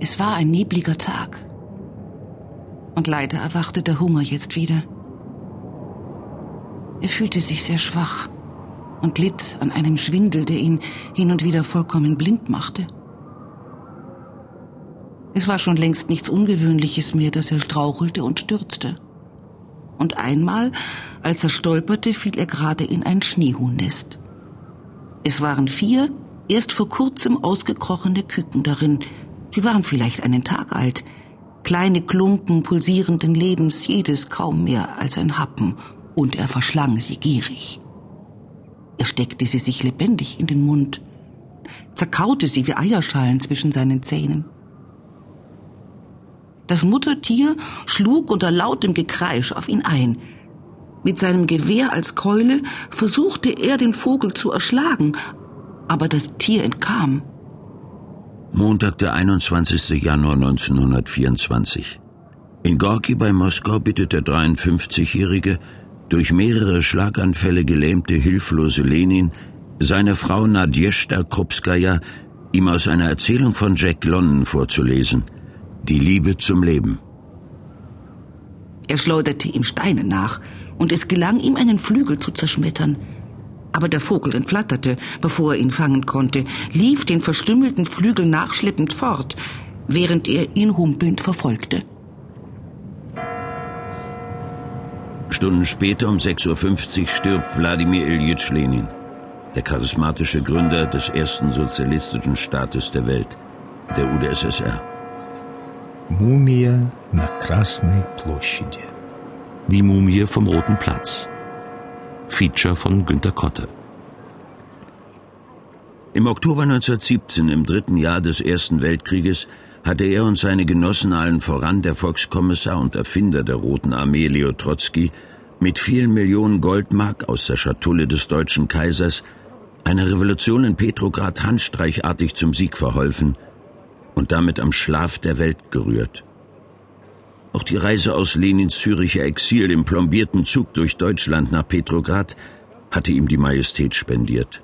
Es war ein nebliger Tag. Und leider erwachte der Hunger jetzt wieder. Er fühlte sich sehr schwach und litt an einem Schwindel, der ihn hin und wieder vollkommen blind machte. Es war schon längst nichts Ungewöhnliches mehr, dass er strauchelte und stürzte. Und einmal, als er stolperte, fiel er gerade in ein Schneehuhnnest. Es waren vier, erst vor kurzem ausgekrochene Küken darin. Sie waren vielleicht einen Tag alt. Kleine Klumpen pulsierenden Lebens, jedes kaum mehr als ein Happen, und er verschlang sie gierig. Er steckte sie sich lebendig in den Mund, zerkaute sie wie Eierschalen zwischen seinen Zähnen. Das Muttertier schlug unter lautem Gekreisch auf ihn ein. Mit seinem Gewehr als Keule versuchte er, den Vogel zu erschlagen, aber das Tier entkam. Montag, der 21. Januar 1924. In Gorki bei Moskau bittet der 53-jährige, durch mehrere Schlaganfälle gelähmte, hilflose Lenin seine Frau Nadjeshda Krupskaya, ihm aus einer Erzählung von Jack London vorzulesen – die Liebe zum Leben. Er schleuderte ihm Steine nach, und es gelang ihm, einen Flügel zu zerschmettern. Aber der Vogel entflatterte, bevor er ihn fangen konnte, lief den verstümmelten Flügel nachschleppend fort, während er ihn humpelnd verfolgte. Stunden später um 6.50 Uhr stirbt Wladimir Ilyich Lenin, der charismatische Gründer des ersten sozialistischen Staates der Welt, der UdSSR. Мумия на Красной площади. Die Mumie vom Roten Platz. Feature von Günter Kotte. Im Oktober 1917, im dritten Jahr des Ersten Weltkrieges, hatte er und seine Genossen allen voran der Volkskommissar und Erfinder der Roten Armee Leo Trotzki mit vielen Millionen Goldmark aus der Schatulle des deutschen Kaisers einer Revolution in Petrograd handstreichartig zum Sieg verholfen – und damit am Schlaf der Welt gerührt. Auch die Reise aus Lenins Züricher Exil im plombierten Zug durch Deutschland nach Petrograd hatte ihm die Majestät spendiert.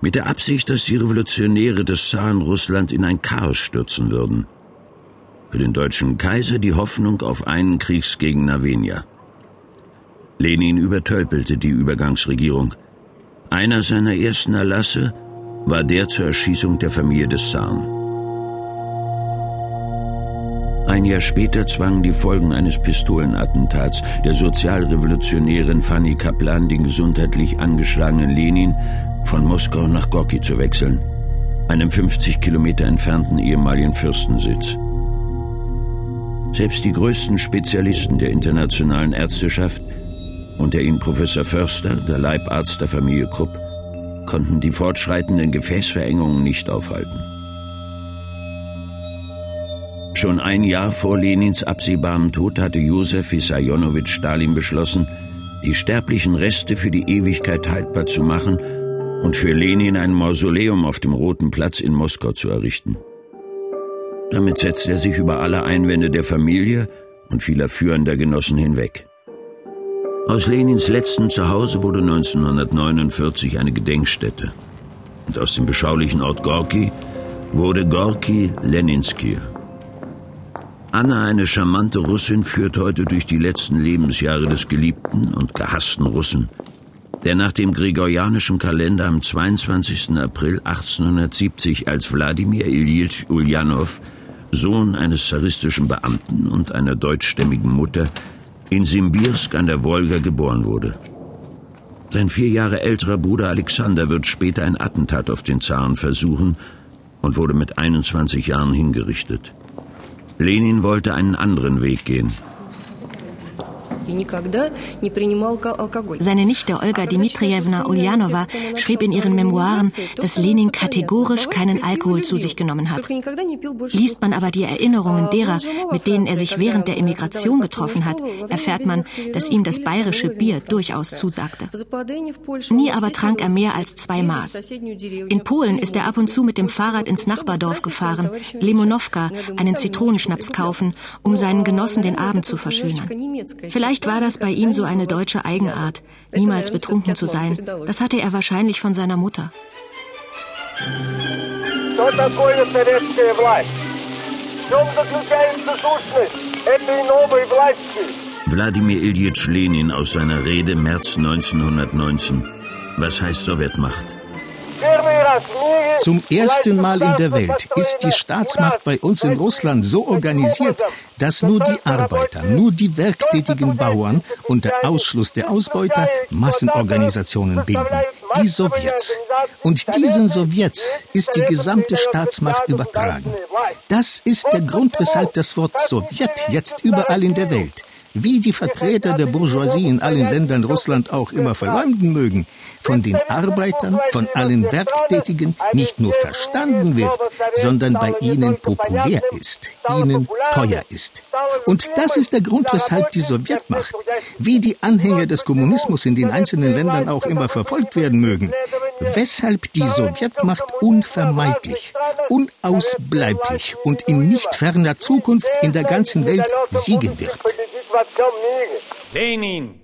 Mit der Absicht, dass die Revolutionäre des Zaren Russland in ein Chaos stürzen würden. Für den deutschen Kaiser die Hoffnung auf einen Kriegsgegner weniger. Lenin übertölpelte die Übergangsregierung. Einer seiner ersten Erlasse war der zur Erschießung der Familie des Zaren. Ein Jahr später zwangen die Folgen eines Pistolenattentats der Sozialrevolutionärin Fanny Kaplan den gesundheitlich angeschlagenen Lenin von Moskau nach Gorki zu wechseln, einem 50 Kilometer entfernten ehemaligen Fürstensitz. Selbst die größten Spezialisten der internationalen Ärzteschaft, unter ihnen Professor Förster, der Leibarzt der Familie Krupp, konnten die fortschreitenden Gefäßverengungen nicht aufhalten. Schon ein Jahr vor Lenins absehbarem Tod hatte Josef Wissarionowitsch Stalin beschlossen, die sterblichen Reste für die Ewigkeit haltbar zu machen und für Lenin ein Mausoleum auf dem Roten Platz in Moskau zu errichten. Damit setzte er sich über alle Einwände der Familie und vieler führender Genossen hinweg. Aus Lenins letztem Zuhause wurde 1949 eine Gedenkstätte. Und aus dem beschaulichen Ort Gorki wurde Gorki Leninsky, Anna, eine charmante Russin, führt heute durch die letzten Lebensjahre des geliebten und gehassten Russen, der nach dem gregorianischen Kalender am 22. April 1870 als Wladimir Ilyich Ulyanov, Sohn eines zaristischen Beamten und einer deutschstämmigen Mutter, in Simbirsk an der Wolga geboren wurde. Sein vier Jahre älterer Bruder Alexander wird später ein Attentat auf den Zaren versuchen und wurde mit 21 Jahren hingerichtet. Lenin wollte einen anderen Weg gehen. Seine Nichte Olga Dmitrievna Ulyanova schrieb in ihren Memoiren, dass Lenin kategorisch keinen Alkohol zu sich genommen hat. Liest man aber die Erinnerungen derer, mit denen er sich während der Emigration getroffen hat, erfährt man, dass ihm das bayerische Bier durchaus zusagte. Nie aber trank er mehr als zwei Maß. In Polen ist er ab und zu mit dem Fahrrad ins Nachbardorf gefahren, Limonowka, einen Zitronenschnaps kaufen, um seinen Genossen den Abend zu verschönern. Vielleicht Vielleicht war das bei ihm so eine deutsche Eigenart, niemals betrunken zu sein. Das hatte er wahrscheinlich von seiner Mutter. Wladimir Ilyich Lenin aus seiner Rede März 1919. Was heißt Sowjetmacht? Zum ersten Mal in der Welt ist die Staatsmacht bei uns in Russland so organisiert, dass nur die Arbeiter, nur die werktätigen Bauern unter Ausschluss der Ausbeuter Massenorganisationen bilden, die Sowjets. Und diesen Sowjets ist die gesamte Staatsmacht übertragen. Das ist der Grund, weshalb das Wort Sowjet jetzt überall in der Welt wie die Vertreter der Bourgeoisie in allen Ländern Russland auch immer verleumden mögen, von den Arbeitern, von allen Werktätigen nicht nur verstanden wird, sondern bei ihnen populär ist, ihnen teuer ist. Und das ist der Grund, weshalb die Sowjetmacht, wie die Anhänger des Kommunismus in den einzelnen Ländern auch immer verfolgt werden mögen, weshalb die Sowjetmacht unvermeidlich, unausbleiblich und in nicht ferner Zukunft in der ganzen Welt siegen wird. Lenin!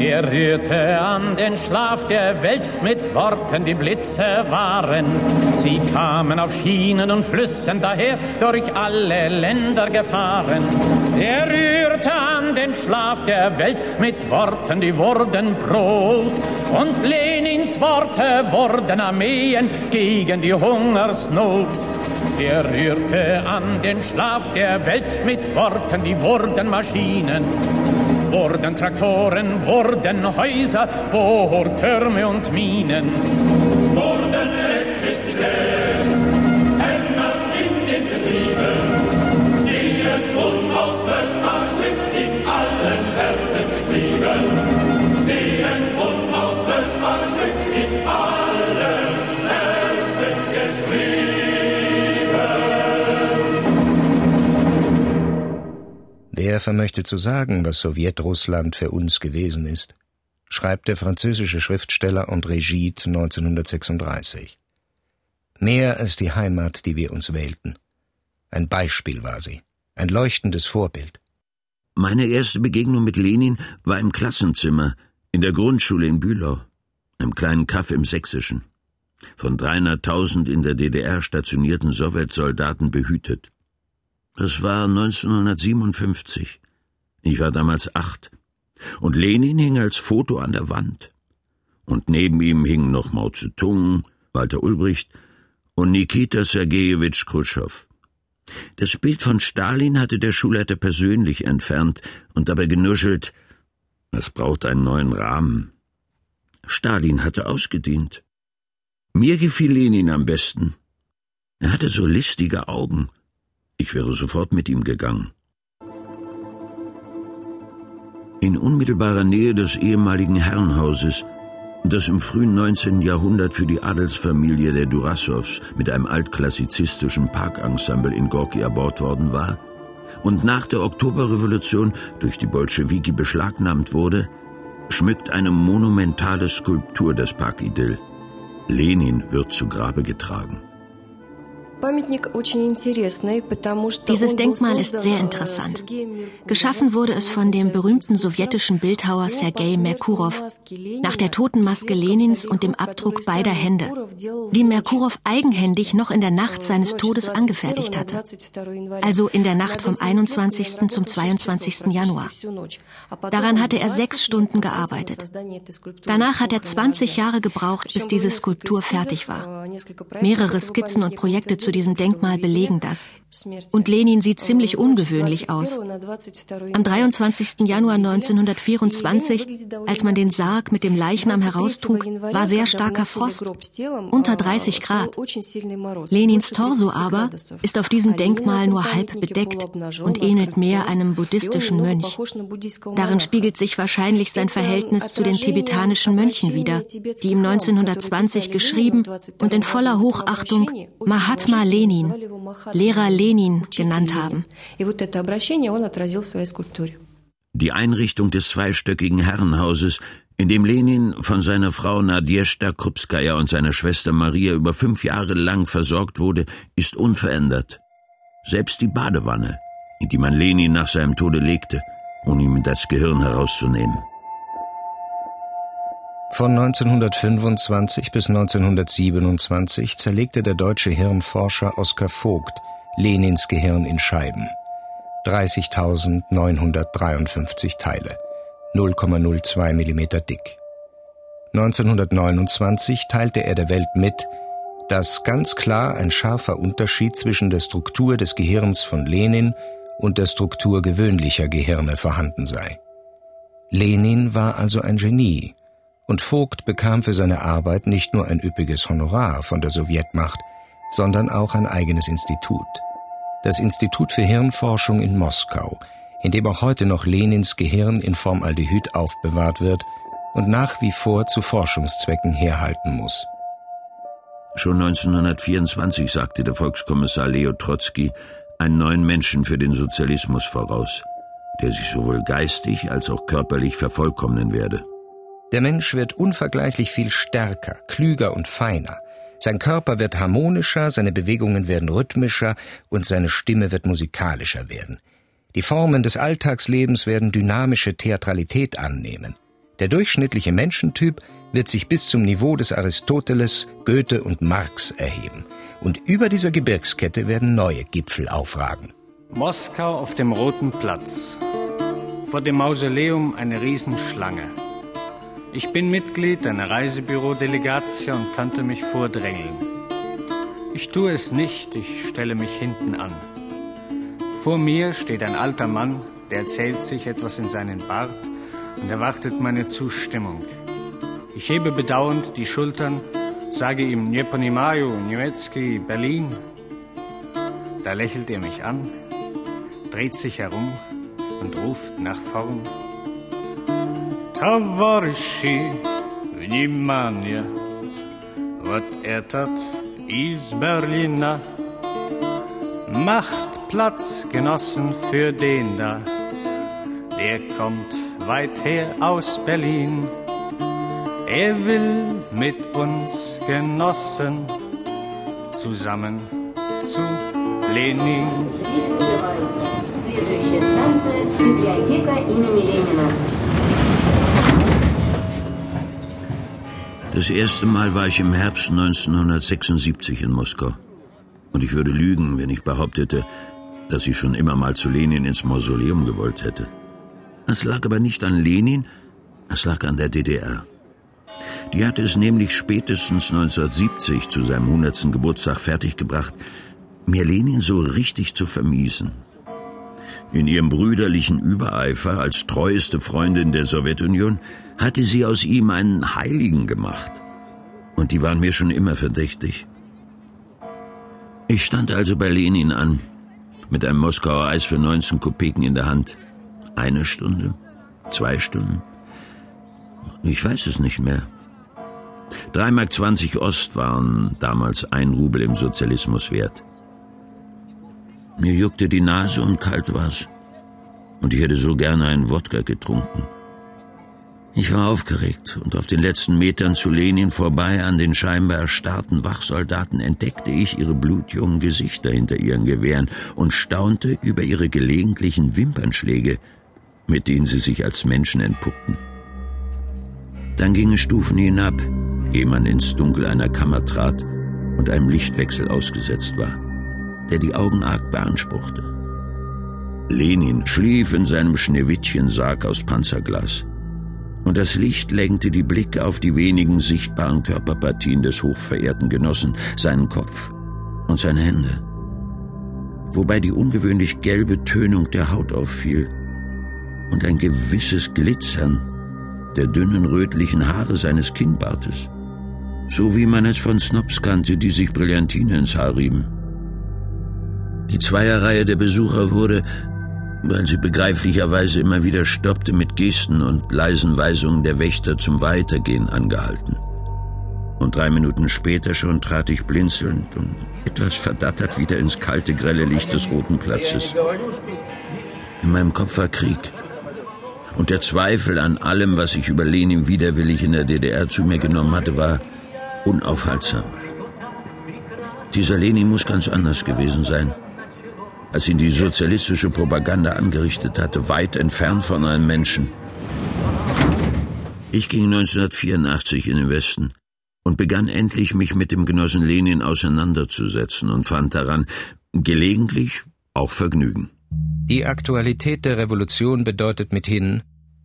Er rührte an den Schlaf der Welt mit Worten, die Blitze waren. Sie kamen auf Schienen und Flüssen daher, durch alle Länder gefahren. Er rührte an den Schlaf der Welt mit Worten, die wurden Brot. Und Lenins Worte wurden Armeen gegen die Hungersnot. Er rührte an den Schlaf der Welt mit Worten, die wurden Maschinen. Wurden Traktoren, wurden Häuser, Bohrtürme und Minen. Wurden Elektrizität, Wer vermöchte zu sagen, was Sowjetrussland für uns gewesen ist? schreibt der französische Schriftsteller André Gide 1936. Mehr als die Heimat, die wir uns wählten. Ein Beispiel war sie, ein leuchtendes Vorbild. Meine erste Begegnung mit Lenin war im Klassenzimmer in der Grundschule in Bülow, einem kleinen Kaff im Sächsischen, von 300.000 in der DDR stationierten Sowjetsoldaten behütet. Das war 1957. Ich war damals acht. Und Lenin hing als Foto an der Wand. Und neben ihm hingen noch Mao Zedong, Walter Ulbricht und Nikita Sergejewitsch Khrushchev. Das Bild von Stalin hatte der Schulleiter persönlich entfernt und dabei genuschelt, es braucht einen neuen Rahmen. Stalin hatte ausgedient. Mir gefiel Lenin am besten. Er hatte so listige Augen. Ich wäre sofort mit ihm gegangen. In unmittelbarer Nähe des ehemaligen Herrenhauses, das im frühen 19. Jahrhundert für die Adelsfamilie der Durassows mit einem altklassizistischen Parkensemble in Gorki erbaut worden war und nach der Oktoberrevolution durch die Bolschewiki beschlagnahmt wurde, schmückt eine monumentale Skulptur das Parkidyll. Lenin wird zu Grabe getragen. Dieses Denkmal ist sehr interessant. Geschaffen wurde es von dem berühmten sowjetischen Bildhauer Sergei Merkurow nach der Totenmaske Lenins und dem Abdruck beider Hände, die Merkurow eigenhändig noch in der Nacht seines Todes angefertigt hatte. Also in der Nacht vom 21. zum 22. Januar. Daran hatte er sechs Stunden gearbeitet. Danach hat er 20 Jahre gebraucht, bis diese Skulptur fertig war. Mehrere Skizzen und Projekte zu diesem Denkmal belegen das. Und Lenin sieht ziemlich ungewöhnlich aus. Am 23. Januar 1924, als man den Sarg mit dem Leichnam heraustrug, war sehr starker Frost, unter 30 Grad. Lenins Torso aber ist auf diesem Denkmal nur halb bedeckt und ähnelt mehr einem buddhistischen Mönch. Darin spiegelt sich wahrscheinlich sein Verhältnis zu den tibetanischen Mönchen wider, die ihm 1920 geschrieben und in voller Hochachtung Mahatma Lenin, Lehrer Lenin genannt haben. Die Einrichtung des zweistöckigen Herrenhauses, in dem Lenin von seiner Frau Nadjeshda Krupskaya und seiner Schwester Maria über fünf Jahre lang versorgt wurde, ist unverändert. Selbst die Badewanne, in die man Lenin nach seinem Tode legte, um ihm das Gehirn herauszunehmen. Von 1925 bis 1927 zerlegte der deutsche Hirnforscher Oskar Vogt Lenins Gehirn in Scheiben. 30.953 Teile, 0,02 mm dick. 1929 teilte er der Welt mit, dass ganz klar ein scharfer Unterschied zwischen der Struktur des Gehirns von Lenin und der Struktur gewöhnlicher Gehirne vorhanden sei. Lenin war also ein Genie, und Vogt bekam für seine Arbeit nicht nur ein üppiges Honorar von der Sowjetmacht, sondern auch ein eigenes Institut. Das Institut für Hirnforschung in Moskau, in dem auch heute noch Lenins Gehirn in Formaldehyd aufbewahrt wird und nach wie vor zu Forschungszwecken herhalten muss. Schon 1924 sagte der Volkskommissar Leo Trotzki einen neuen Menschen für den Sozialismus voraus, der sich sowohl geistig als auch körperlich vervollkommnen werde. Der Mensch wird unvergleichlich viel stärker, klüger und feiner. Sein Körper wird harmonischer, seine Bewegungen werden rhythmischer und seine Stimme wird musikalischer werden. Die Formen des Alltagslebens werden dynamische Theatralität annehmen. Der durchschnittliche Menschentyp wird sich bis zum Niveau des Aristoteles, Goethe und Marx erheben. Und über dieser Gebirgskette werden neue Gipfel aufragen. Moskau auf dem Roten Platz. Vor dem Mausoleum eine Riesenschlange. Ich bin Mitglied einer Reisebüro-Delegation und könnte mich vordrängeln. Ich tue es nicht, ich stelle mich hinten an. Vor mir steht ein alter Mann, der erzählt sich etwas in seinen Bart und erwartet meine Zustimmung. Ich hebe bedauernd die Schultern, sage ihm Nieponimayo, Niemiecki, Berlin. Da lächelt er mich an, dreht sich herum und ruft nach vorn Товарищи, внимание, вот этот из Berliner. Macht Platz, Genossen, für den da, der kommt weit her aus Berlin. Er will mit uns Genossen zusammen zu Lenin. Das erste Mal war ich im Herbst 1976 in Moskau. Und ich würde lügen, wenn ich behauptete, dass ich schon immer mal zu Lenin ins Mausoleum gewollt hätte. Es lag aber nicht an Lenin, es lag an der DDR. Die hatte es nämlich spätestens 1970 zu seinem 100. Geburtstag fertiggebracht, mir Lenin so richtig zu vermiesen. In ihrem brüderlichen Übereifer als treueste Freundin der Sowjetunion hatte sie aus ihm einen Heiligen gemacht. Und die waren mir schon immer verdächtig. Ich stand also bei Lenin an, mit einem Moskauer Eis für 19 Kopeken in der Hand. Eine Stunde? Zwei Stunden? Ich weiß es nicht mehr. 3,20 Mark Ost waren damals ein Rubel im Sozialismus wert. Mir juckte die Nase und kalt war's. Und ich hätte so gerne einen Wodka getrunken. Ich war aufgeregt und auf den letzten Metern zu Lenin vorbei an den scheinbar erstarrten Wachsoldaten entdeckte ich ihre blutjungen Gesichter hinter ihren Gewehren und staunte über ihre gelegentlichen Wimpernschläge, mit denen sie sich als Menschen entpuppten. Dann gingen Stufen hinab, ehe man ins Dunkel einer Kammer trat und einem Lichtwechsel ausgesetzt war, der die Augen arg beanspruchte. Lenin schlief in seinem Schneewittchensarg aus Panzerglas, und das Licht lenkte die Blicke auf die wenigen sichtbaren Körperpartien des hochverehrten Genossen, seinen Kopf und seine Hände, wobei die ungewöhnlich gelbe Tönung der Haut auffiel und ein gewisses Glitzern der dünnen rötlichen Haare seines Kinnbartes so wie man es von Snobs kannte, die sich Brillantine ins Haar rieben. Die Zweierreihe der Besucher wurde, weil sie begreiflicherweise immer wieder stoppte, mit Gesten und leisen Weisungen der Wächter zum Weitergehen angehalten. Und drei Minuten später schon trat ich blinzelnd und etwas verdattert wieder ins kalte, grelle Licht des Roten Platzes. In meinem Kopf war Krieg. Und der Zweifel an allem, was ich über Lenin widerwillig in der DDR zu mir genommen hatte, war unaufhaltsam. Dieser Lenin muss ganz anders gewesen sein, als ihn die sozialistische Propaganda angerichtet hatte, weit entfernt von einem Menschen. Ich ging 1984 in den Westen und begann endlich, mich mit dem Genossen Lenin auseinanderzusetzen und fand daran, Gelegentlich auch Vergnügen. Die Aktualität der Revolution bedeutet mithin,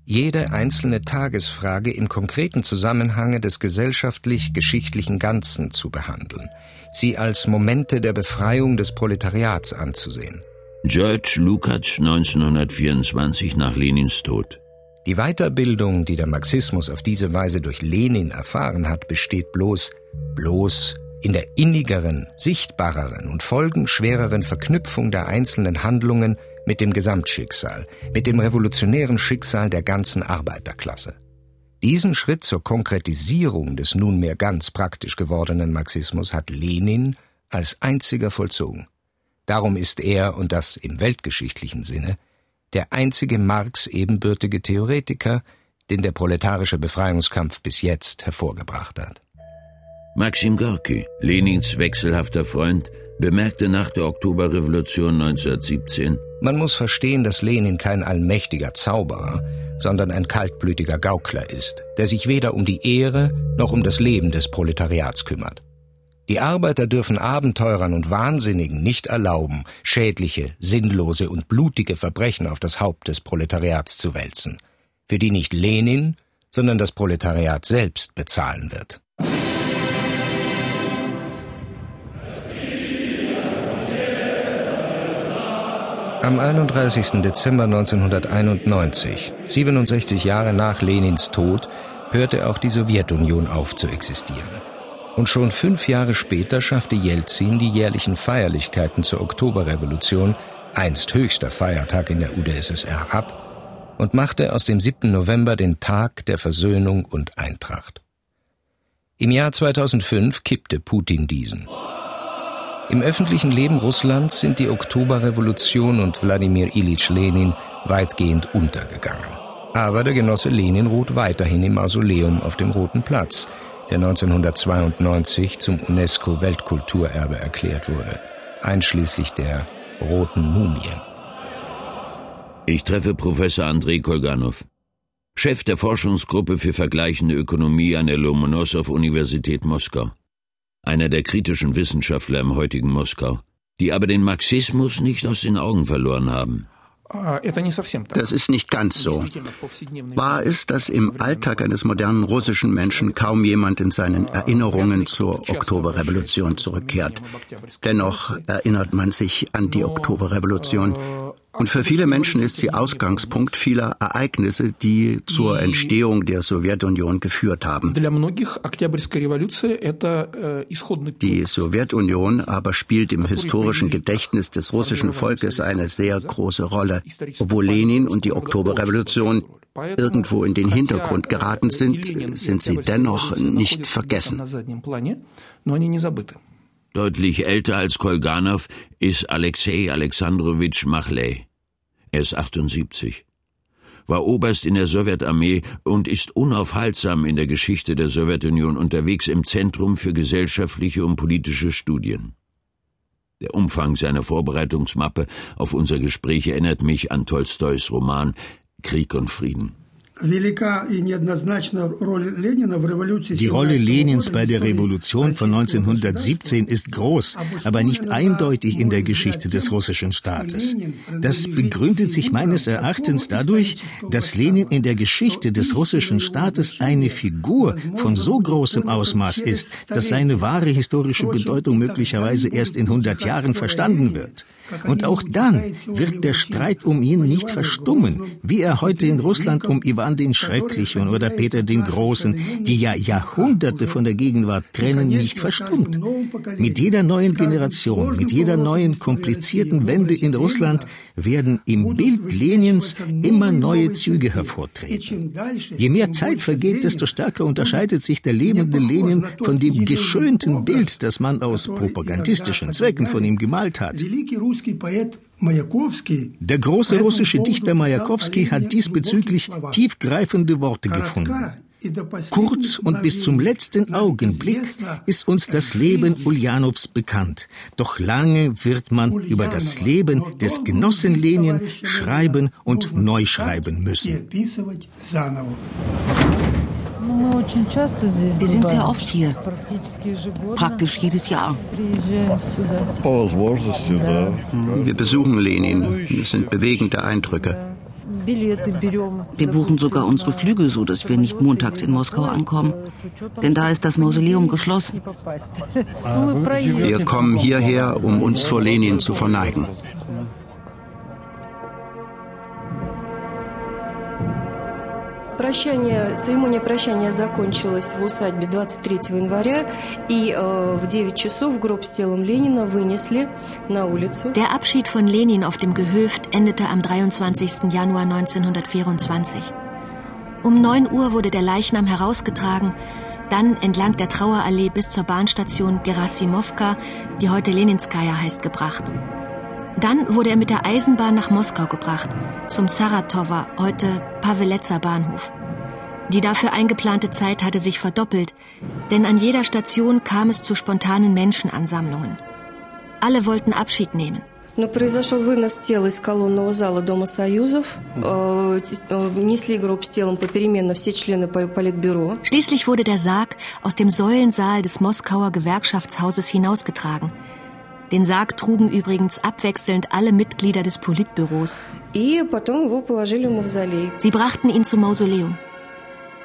jede einzelne Tagesfrage im konkreten Zusammenhange des gesellschaftlich-geschichtlichen Ganzen zu behandeln, sie als Momente der Befreiung des Proletariats anzusehen. George Lukács 1924 nach Lenins Tod. Die Weiterbildung, die der Marxismus auf diese Weise durch Lenin erfahren hat, besteht bloß, bloß in der innigeren, sichtbareren und folgenschwereren Verknüpfung der einzelnen Handlungen mit dem Gesamtschicksal, mit dem revolutionären Schicksal der ganzen Arbeiterklasse. Diesen Schritt zur Konkretisierung des nunmehr ganz praktisch gewordenen Marxismus hat Lenin als einziger vollzogen. Darum ist er, und das im weltgeschichtlichen Sinne, der einzige Marx ebenbürtige Theoretiker, den der proletarische Befreiungskampf bis jetzt hervorgebracht hat. Maxim Gorki, Lenins wechselhafter Freund, bemerkte nach der Oktoberrevolution 1917, man muss verstehen, dass Lenin kein allmächtiger Zauberer, sondern ein kaltblütiger Gaukler ist, der sich weder um die Ehre noch um das Leben des Proletariats kümmert. Die Arbeiter dürfen Abenteurern und Wahnsinnigen nicht erlauben, schädliche, sinnlose und blutige Verbrechen auf das Haupt des Proletariats zu wälzen, für die nicht Lenin, sondern das Proletariat selbst bezahlen wird. Am 31. Dezember 1991, 67 Jahre nach Lenins Tod, hörte auch die Sowjetunion auf zu existieren. Und schon fünf Jahre später schaffte Jelzin die jährlichen Feierlichkeiten zur Oktoberrevolution, einst höchster Feiertag in der UdSSR, ab und machte aus dem 7. November den Tag der Versöhnung und Eintracht. Im Jahr 2005 kippte Putin diesen. Im öffentlichen Leben Russlands sind die Oktoberrevolution und Wladimir Ilyich Lenin weitgehend untergegangen. Aber der Genosse Lenin ruht weiterhin im Mausoleum auf dem Roten Platz, der 1992 zum UNESCO-Weltkulturerbe erklärt wurde, einschließlich der Roten Mumie. Ich treffe Professor Andrei Kolganov, Chef der Forschungsgruppe für vergleichende Ökonomie an der Lomonossow-Universität Moskau einer der kritischen Wissenschaftler im heutigen Moskau, die aber den Marxismus nicht aus den Augen verloren haben. Das ist nicht ganz so. Wahr ist, dass im Alltag eines modernen russischen Menschen kaum jemand in seinen Erinnerungen zur Oktoberrevolution zurückkehrt. Dennoch erinnert man sich an die Oktoberrevolution. Und für viele Menschen ist sie Ausgangspunkt vieler Ereignisse, die zur Entstehung der Sowjetunion geführt haben. Die Sowjetunion aber spielt im historischen Gedächtnis des russischen Volkes eine sehr große Rolle. Obwohl Lenin und die Oktoberrevolution irgendwo in den Hintergrund geraten sind, sind sie dennoch nicht vergessen. Deutlich älter als Kolganov ist Alexei Alexandrowitsch Machley. Er ist 78, war Oberst in der Sowjetarmee und ist unaufhaltsam in der Geschichte der Sowjetunion unterwegs im Zentrum für gesellschaftliche und politische Studien. Der Umfang seiner Vorbereitungsmappe auf unser Gespräch erinnert mich an Tolstois Roman Krieg und Frieden. Die Rolle Lenins bei der Revolution von 1917 ist groß, aber nicht eindeutig in der Geschichte des russischen Staates. Das begründet sich meines Erachtens dadurch, dass Lenin in der Geschichte des russischen Staates eine Figur von so großem Ausmaß ist, dass seine wahre historische Bedeutung möglicherweise erst in 100 Jahren verstanden wird. Und auch dann wird der Streit um ihn nicht verstummen, wie er heute in Russland um Ivan den Schrecklichen oder Peter den Großen, die ja Jahrhunderte von der Gegenwart trennen, nicht verstummt. Mit jeder neuen Generation, mit jeder neuen komplizierten Wende in Russland werden im Bild Lenins immer neue Züge hervortreten. Je mehr Zeit vergeht, desto stärker unterscheidet sich der lebende Lenin von dem geschönten Bild, das man aus propagandistischen Zwecken von ihm gemalt hat. Der große russische Dichter Majakowski hat diesbezüglich tiefgreifende Worte gefunden. Kurz und bis zum letzten Augenblick ist uns das Leben Uljanows bekannt. Doch lange wird man über das Leben des Genossen Lenin schreiben und neu schreiben müssen. Wir sind sehr oft hier. Praktisch jedes Jahr. Wir besuchen Lenin. Es sind bewegende Eindrücke. Wir buchen sogar unsere Flüge so, dass wir nicht montags in Moskau ankommen. Denn da ist das Mausoleum geschlossen. Wir kommen hierher, um uns vor Lenin zu verneigen. Прощание, церемония прощания закончилась в усадьбе 23 января, и э, в 9 часов гроб с телом Ленина вынесли на улицу. Der Abschied von Lenin auf dem Gehöft endete am 23. Januar 1924. Um 9 Uhr wurde der Leichnam herausgetragen, dann entlang der Trauerallee bis zur Bahnstation Gerasimovka, die heute Leninskaya heißt, gebracht. Dann wurde er mit der Eisenbahn nach Moskau gebracht, zum Saratower, heute Paveletzer Bahnhof. Die dafür eingeplante Zeit hatte sich verdoppelt, denn an jeder Station kam es zu spontanen Menschenansammlungen. Alle wollten Abschied nehmen. Но произошел вынос тела из колонного зала Дома Союзов. Э, э, несли гроб с телом попеременно все члены Политбюро. Schließlich wurde der Sarg aus dem Säulensaal des Moskauer Gewerkschaftshauses hinausgetragen. den Sarg trugen übrigens abwechselnd alle Mitglieder des Politbüros. Sie brachten ihn zum Mausoleum.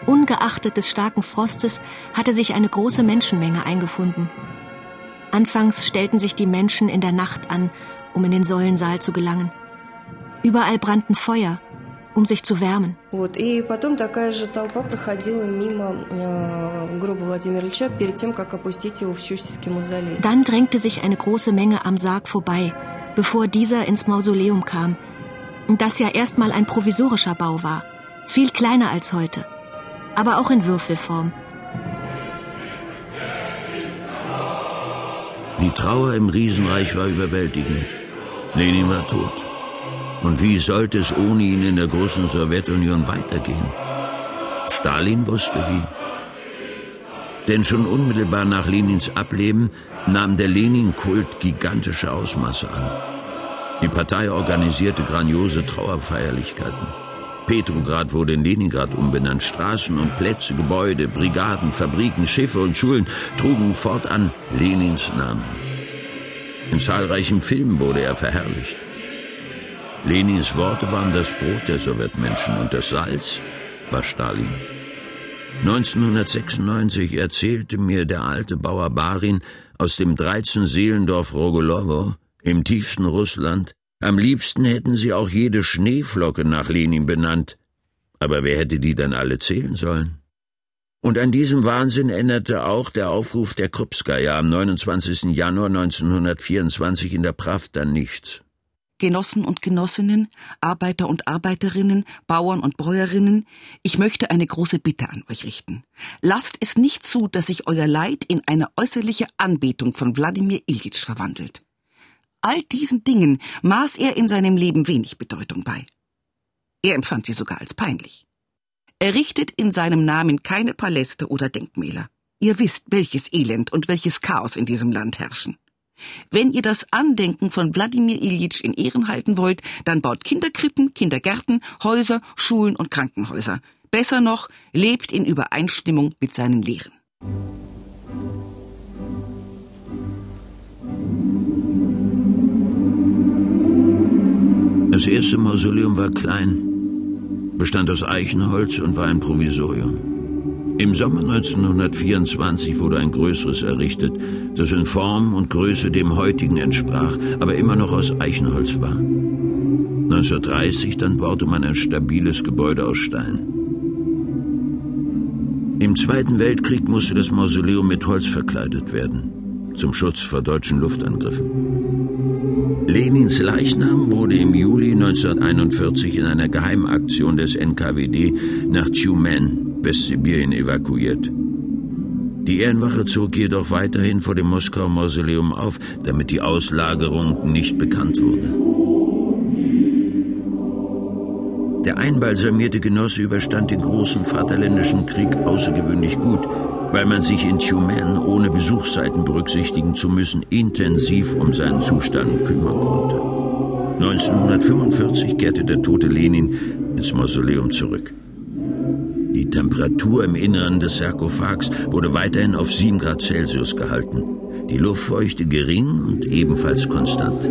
Ungeachtet des starken Frostes hatte sich eine große Menschenmenge eingefunden. Anfangs stellten sich die Menschen in der Nacht an, um in den Säulensaal zu gelangen. Überall brannten Feuer, um sich zu wärmen. Э, Dann drängte sich eine große Menge am Sarg vorbei, bevor dieser ins Mausoleum kam, das ja erstmal ein provisorischer Bau war, viel kleiner als heute, aber auch in Würfelform. Die Trauer im Riesenreich war überwältigend. Lenin war tot. Und wie sollte es ohne ihn in der großen Sowjetunion weitergehen? Stalin wusste wie. Denn schon unmittelbar nach Lenins Ableben nahm der Lenin-Kult gigantische Ausmaße an. Die Partei organisierte grandiose Trauerfeierlichkeiten. Petrograd wurde in Leningrad umbenannt. Straßen und Plätze, Gebäude, Brigaden, Fabriken, Schiffe und Schulen trugen fortan Lenins Namen. In zahlreichen Filmen wurde er verherrlicht. Lenins Worte waren das Brot der Sowjetmenschen und das Salz war Stalin. 1996 erzählte mir der alte Bauer Barin aus dem 13 Seelendorf Rogolowo im tiefsten Russland, am liebsten hätten sie auch jede Schneeflocke nach Lenin benannt. Aber wer hätte die dann alle zählen sollen? Und an diesem Wahnsinn änderte auch der Aufruf der Krupskaya am 29. Januar 1924 in der Pravda nichts. Genossen und Genossinnen, Arbeiter und Arbeiterinnen, Bauern und Bäuerinnen, ich möchte eine große Bitte an euch richten. Lasst es nicht zu, dass sich euer Leid in eine äußerliche Anbetung von Wladimir Iljitsch verwandelt. All diesen Dingen maß er in seinem Leben wenig Bedeutung bei. Er empfand sie sogar als peinlich. Er richtet in seinem Namen keine Paläste oder Denkmäler. Ihr wisst, welches Elend und welches Chaos in diesem Land herrschen. Wenn ihr das Andenken von Wladimir Iljitsch in Ehren halten wollt, dann baut Kinderkrippen, Kindergärten, Häuser, Schulen und Krankenhäuser. Besser noch, lebt in Übereinstimmung mit seinen Lehren. Das erste Mausoleum war klein, bestand aus Eichenholz und war ein Provisorium. Im Sommer 1924 wurde ein größeres errichtet, das in Form und Größe dem heutigen entsprach, aber immer noch aus Eichenholz war. 1930 dann baute man ein stabiles Gebäude aus Stein. Im Zweiten Weltkrieg musste das Mausoleum mit Holz verkleidet werden, zum Schutz vor deutschen Luftangriffen. Lenins Leichnam wurde im Juli 1941 in einer Geheimaktion des NKWD nach Tjumen Westsibirien evakuiert. Die Ehrenwache zog jedoch weiterhin vor dem Moskauer Mausoleum auf, damit die Auslagerung nicht bekannt wurde. Der einbalsamierte Genosse überstand den großen Vaterländischen Krieg außergewöhnlich gut, weil man sich in Tjumen, ohne Besuchszeiten berücksichtigen zu müssen, intensiv um seinen Zustand kümmern konnte. 1945 kehrte der tote Lenin ins Mausoleum zurück. Die Temperatur im Inneren des Sarkophags wurde weiterhin auf 7 Grad Celsius gehalten, die Luftfeuchte gering und ebenfalls konstant.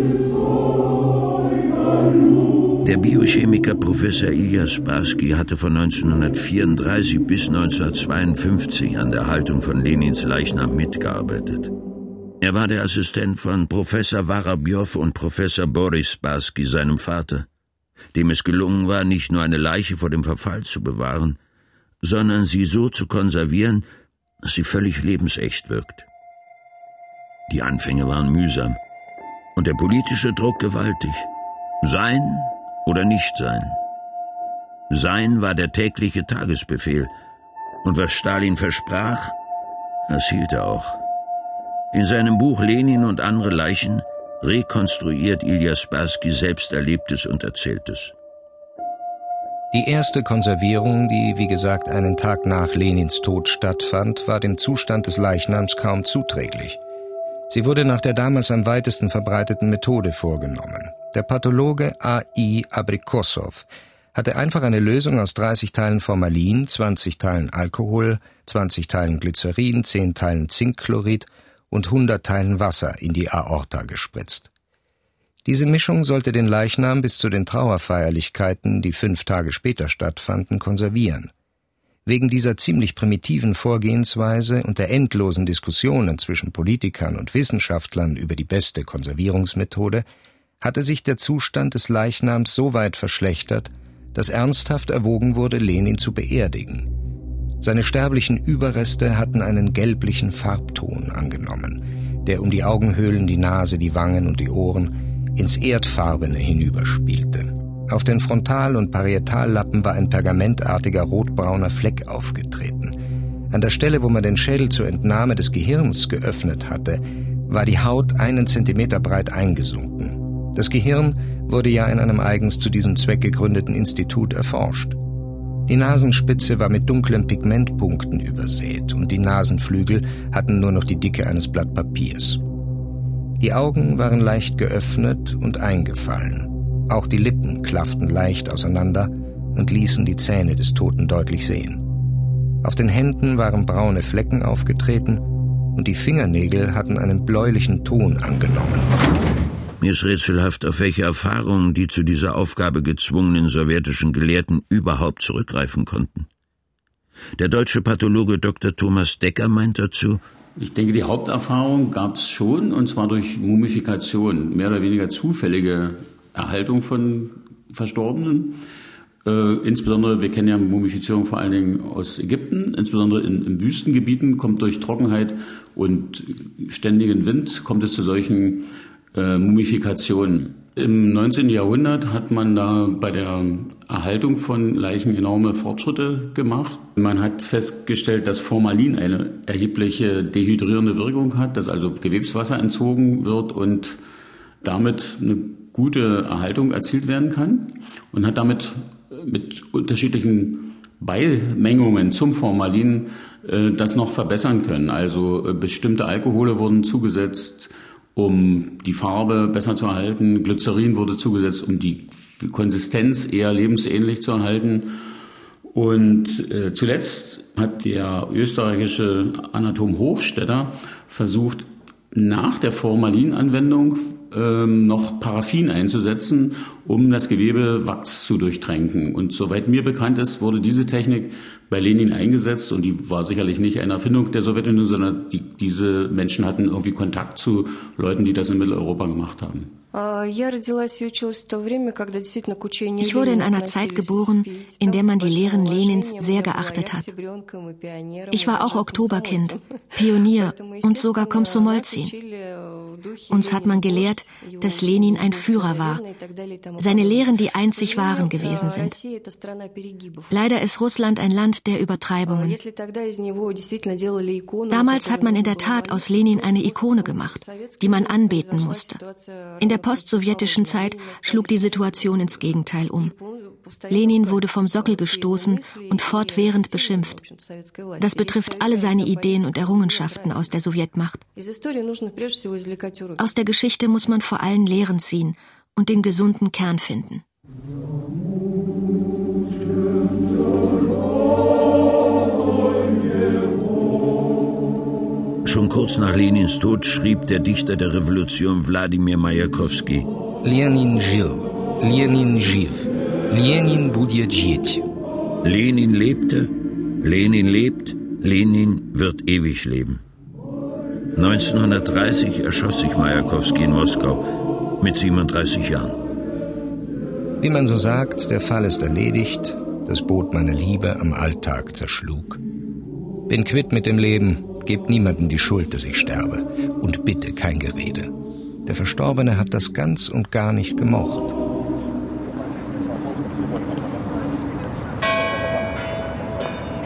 Der Biochemiker Professor Ilya Spassky hatte von 1934 bis 1952 an der Haltung von Lenins Leichnam mitgearbeitet. Er war der Assistent von Professor Warabjow und Professor Boris Spassky, seinem Vater, dem es gelungen war, nicht nur eine Leiche vor dem Verfall zu bewahren, sondern sie so zu konservieren, dass sie völlig lebensecht wirkt. Die Anfänge waren mühsam und der politische Druck gewaltig. Sein oder nicht sein. Sein war der tägliche Tagesbefehl, und was Stalin versprach, das hielt er auch. In seinem Buch Lenin und andere Leichen rekonstruiert Ilya Spassky selbst Erlebtes und Erzähltes. Die erste Konservierung, die wie gesagt einen Tag nach Lenins Tod stattfand, war dem Zustand des Leichnams kaum zuträglich. Sie wurde nach der damals am weitesten verbreiteten Methode vorgenommen. Der Pathologe A.I. Abrikossow hatte einfach eine Lösung aus 30 Teilen Formalin, 20 Teilen Alkohol, 20 Teilen Glycerin, 10 Teilen Zinkchlorid und 100 Teilen Wasser in die Aorta gespritzt. Diese Mischung sollte den Leichnam bis zu den Trauerfeierlichkeiten, die fünf Tage später stattfanden, konservieren. Wegen dieser ziemlich primitiven Vorgehensweise und der endlosen Diskussionen zwischen Politikern und Wissenschaftlern über die beste Konservierungsmethode hatte sich der Zustand des Leichnams so weit verschlechtert, dass ernsthaft erwogen wurde, Lenin zu beerdigen. Seine sterblichen Überreste hatten einen gelblichen Farbton angenommen, der um die Augenhöhlen, die Nase, die Wangen und die Ohren ins Erdfarbene hinüberspielte. Auf den Frontal- und Parietallappen war ein pergamentartiger rotbrauner Fleck aufgetreten. An der Stelle, wo man den Schädel zur Entnahme des Gehirns geöffnet hatte, war die Haut einen Zentimeter breit eingesunken. Das Gehirn wurde ja in einem eigens zu diesem Zweck gegründeten Institut erforscht. Die Nasenspitze war mit dunklen Pigmentpunkten übersät und die Nasenflügel hatten nur noch die Dicke eines Blatt Papiers. Die Augen waren leicht geöffnet und eingefallen. Auch die Lippen klafften leicht auseinander und ließen die Zähne des Toten deutlich sehen. Auf den Händen waren braune Flecken aufgetreten und die Fingernägel hatten einen bläulichen Ton angenommen. Mir ist rätselhaft, auf welche Erfahrungen die zu dieser Aufgabe gezwungenen sowjetischen Gelehrten überhaupt zurückgreifen konnten. Der deutsche Pathologe Dr. Thomas Decker meint dazu, ich denke, die Haupterfahrung gab es schon, und zwar durch Mumifikation, mehr oder weniger zufällige Erhaltung von Verstorbenen. Äh, insbesondere, wir kennen ja Mumifizierung vor allen Dingen aus Ägypten, insbesondere in, in Wüstengebieten kommt durch Trockenheit und ständigen Wind, kommt es zu solchen äh, Mumifikation. Im 19. Jahrhundert hat man da bei der Erhaltung von Leichen enorme Fortschritte gemacht. Man hat festgestellt, dass Formalin eine erhebliche dehydrierende Wirkung hat, dass also Gewebswasser entzogen wird und damit eine gute Erhaltung erzielt werden kann und hat damit mit unterschiedlichen Beimengungen zum Formalin äh, das noch verbessern können. Also äh, bestimmte Alkohole wurden zugesetzt, um die Farbe besser zu erhalten. Glycerin wurde zugesetzt, um die Konsistenz eher lebensähnlich zu erhalten. Und äh, zuletzt hat der österreichische Anatom Hochstetter versucht, nach der Formalinanwendung ähm, noch Paraffin einzusetzen, um das Gewebe Wachs zu durchtränken. Und soweit mir bekannt ist, wurde diese Technik bei Lenin eingesetzt und die war sicherlich nicht eine Erfindung der Sowjetunion, sondern die, diese Menschen hatten irgendwie Kontakt zu Leuten, die das in Mitteleuropa gemacht haben. Ich wurde in einer Zeit geboren, in der man die Lehren Lenins sehr geachtet hat. Ich war auch Oktoberkind, Pionier und sogar Komsomolzin. Uns hat man gelehrt, dass Lenin ein Führer war, seine Lehren die einzig wahren gewesen sind. Leider ist Russland ein Land der Übertreibungen. Damals hat man in der Tat aus Lenin eine Ikone gemacht, die man anbeten musste. In der postsowjetischen Zeit schlug die Situation ins Gegenteil um. Lenin wurde vom Sockel gestoßen und fortwährend beschimpft. Das betrifft alle seine Ideen und Errungenschaften aus der Sowjetmacht. Aus der Geschichte muss man vor allem Lehren ziehen und den gesunden Kern finden. kurz nach Lenins Tod schrieb der Dichter der Revolution Wladimir Majakowski Lenin жил, Lenin жив, Lenin будет жить. Lenin lebte, Lenin lebt, Lenin wird ewig leben. 1930 erschoss sich Majakowski in Moskau mit 37 Jahren. Wie man so sagt, der Fall ist erledigt, das Boot meiner Liebe am Alltag zerschlug. Bin quitt mit dem Leben, gebt niemandem die Schuld, dass ich sterbe. Und bitte kein Gerede. Der Verstorbene hat das ganz und gar nicht gemocht.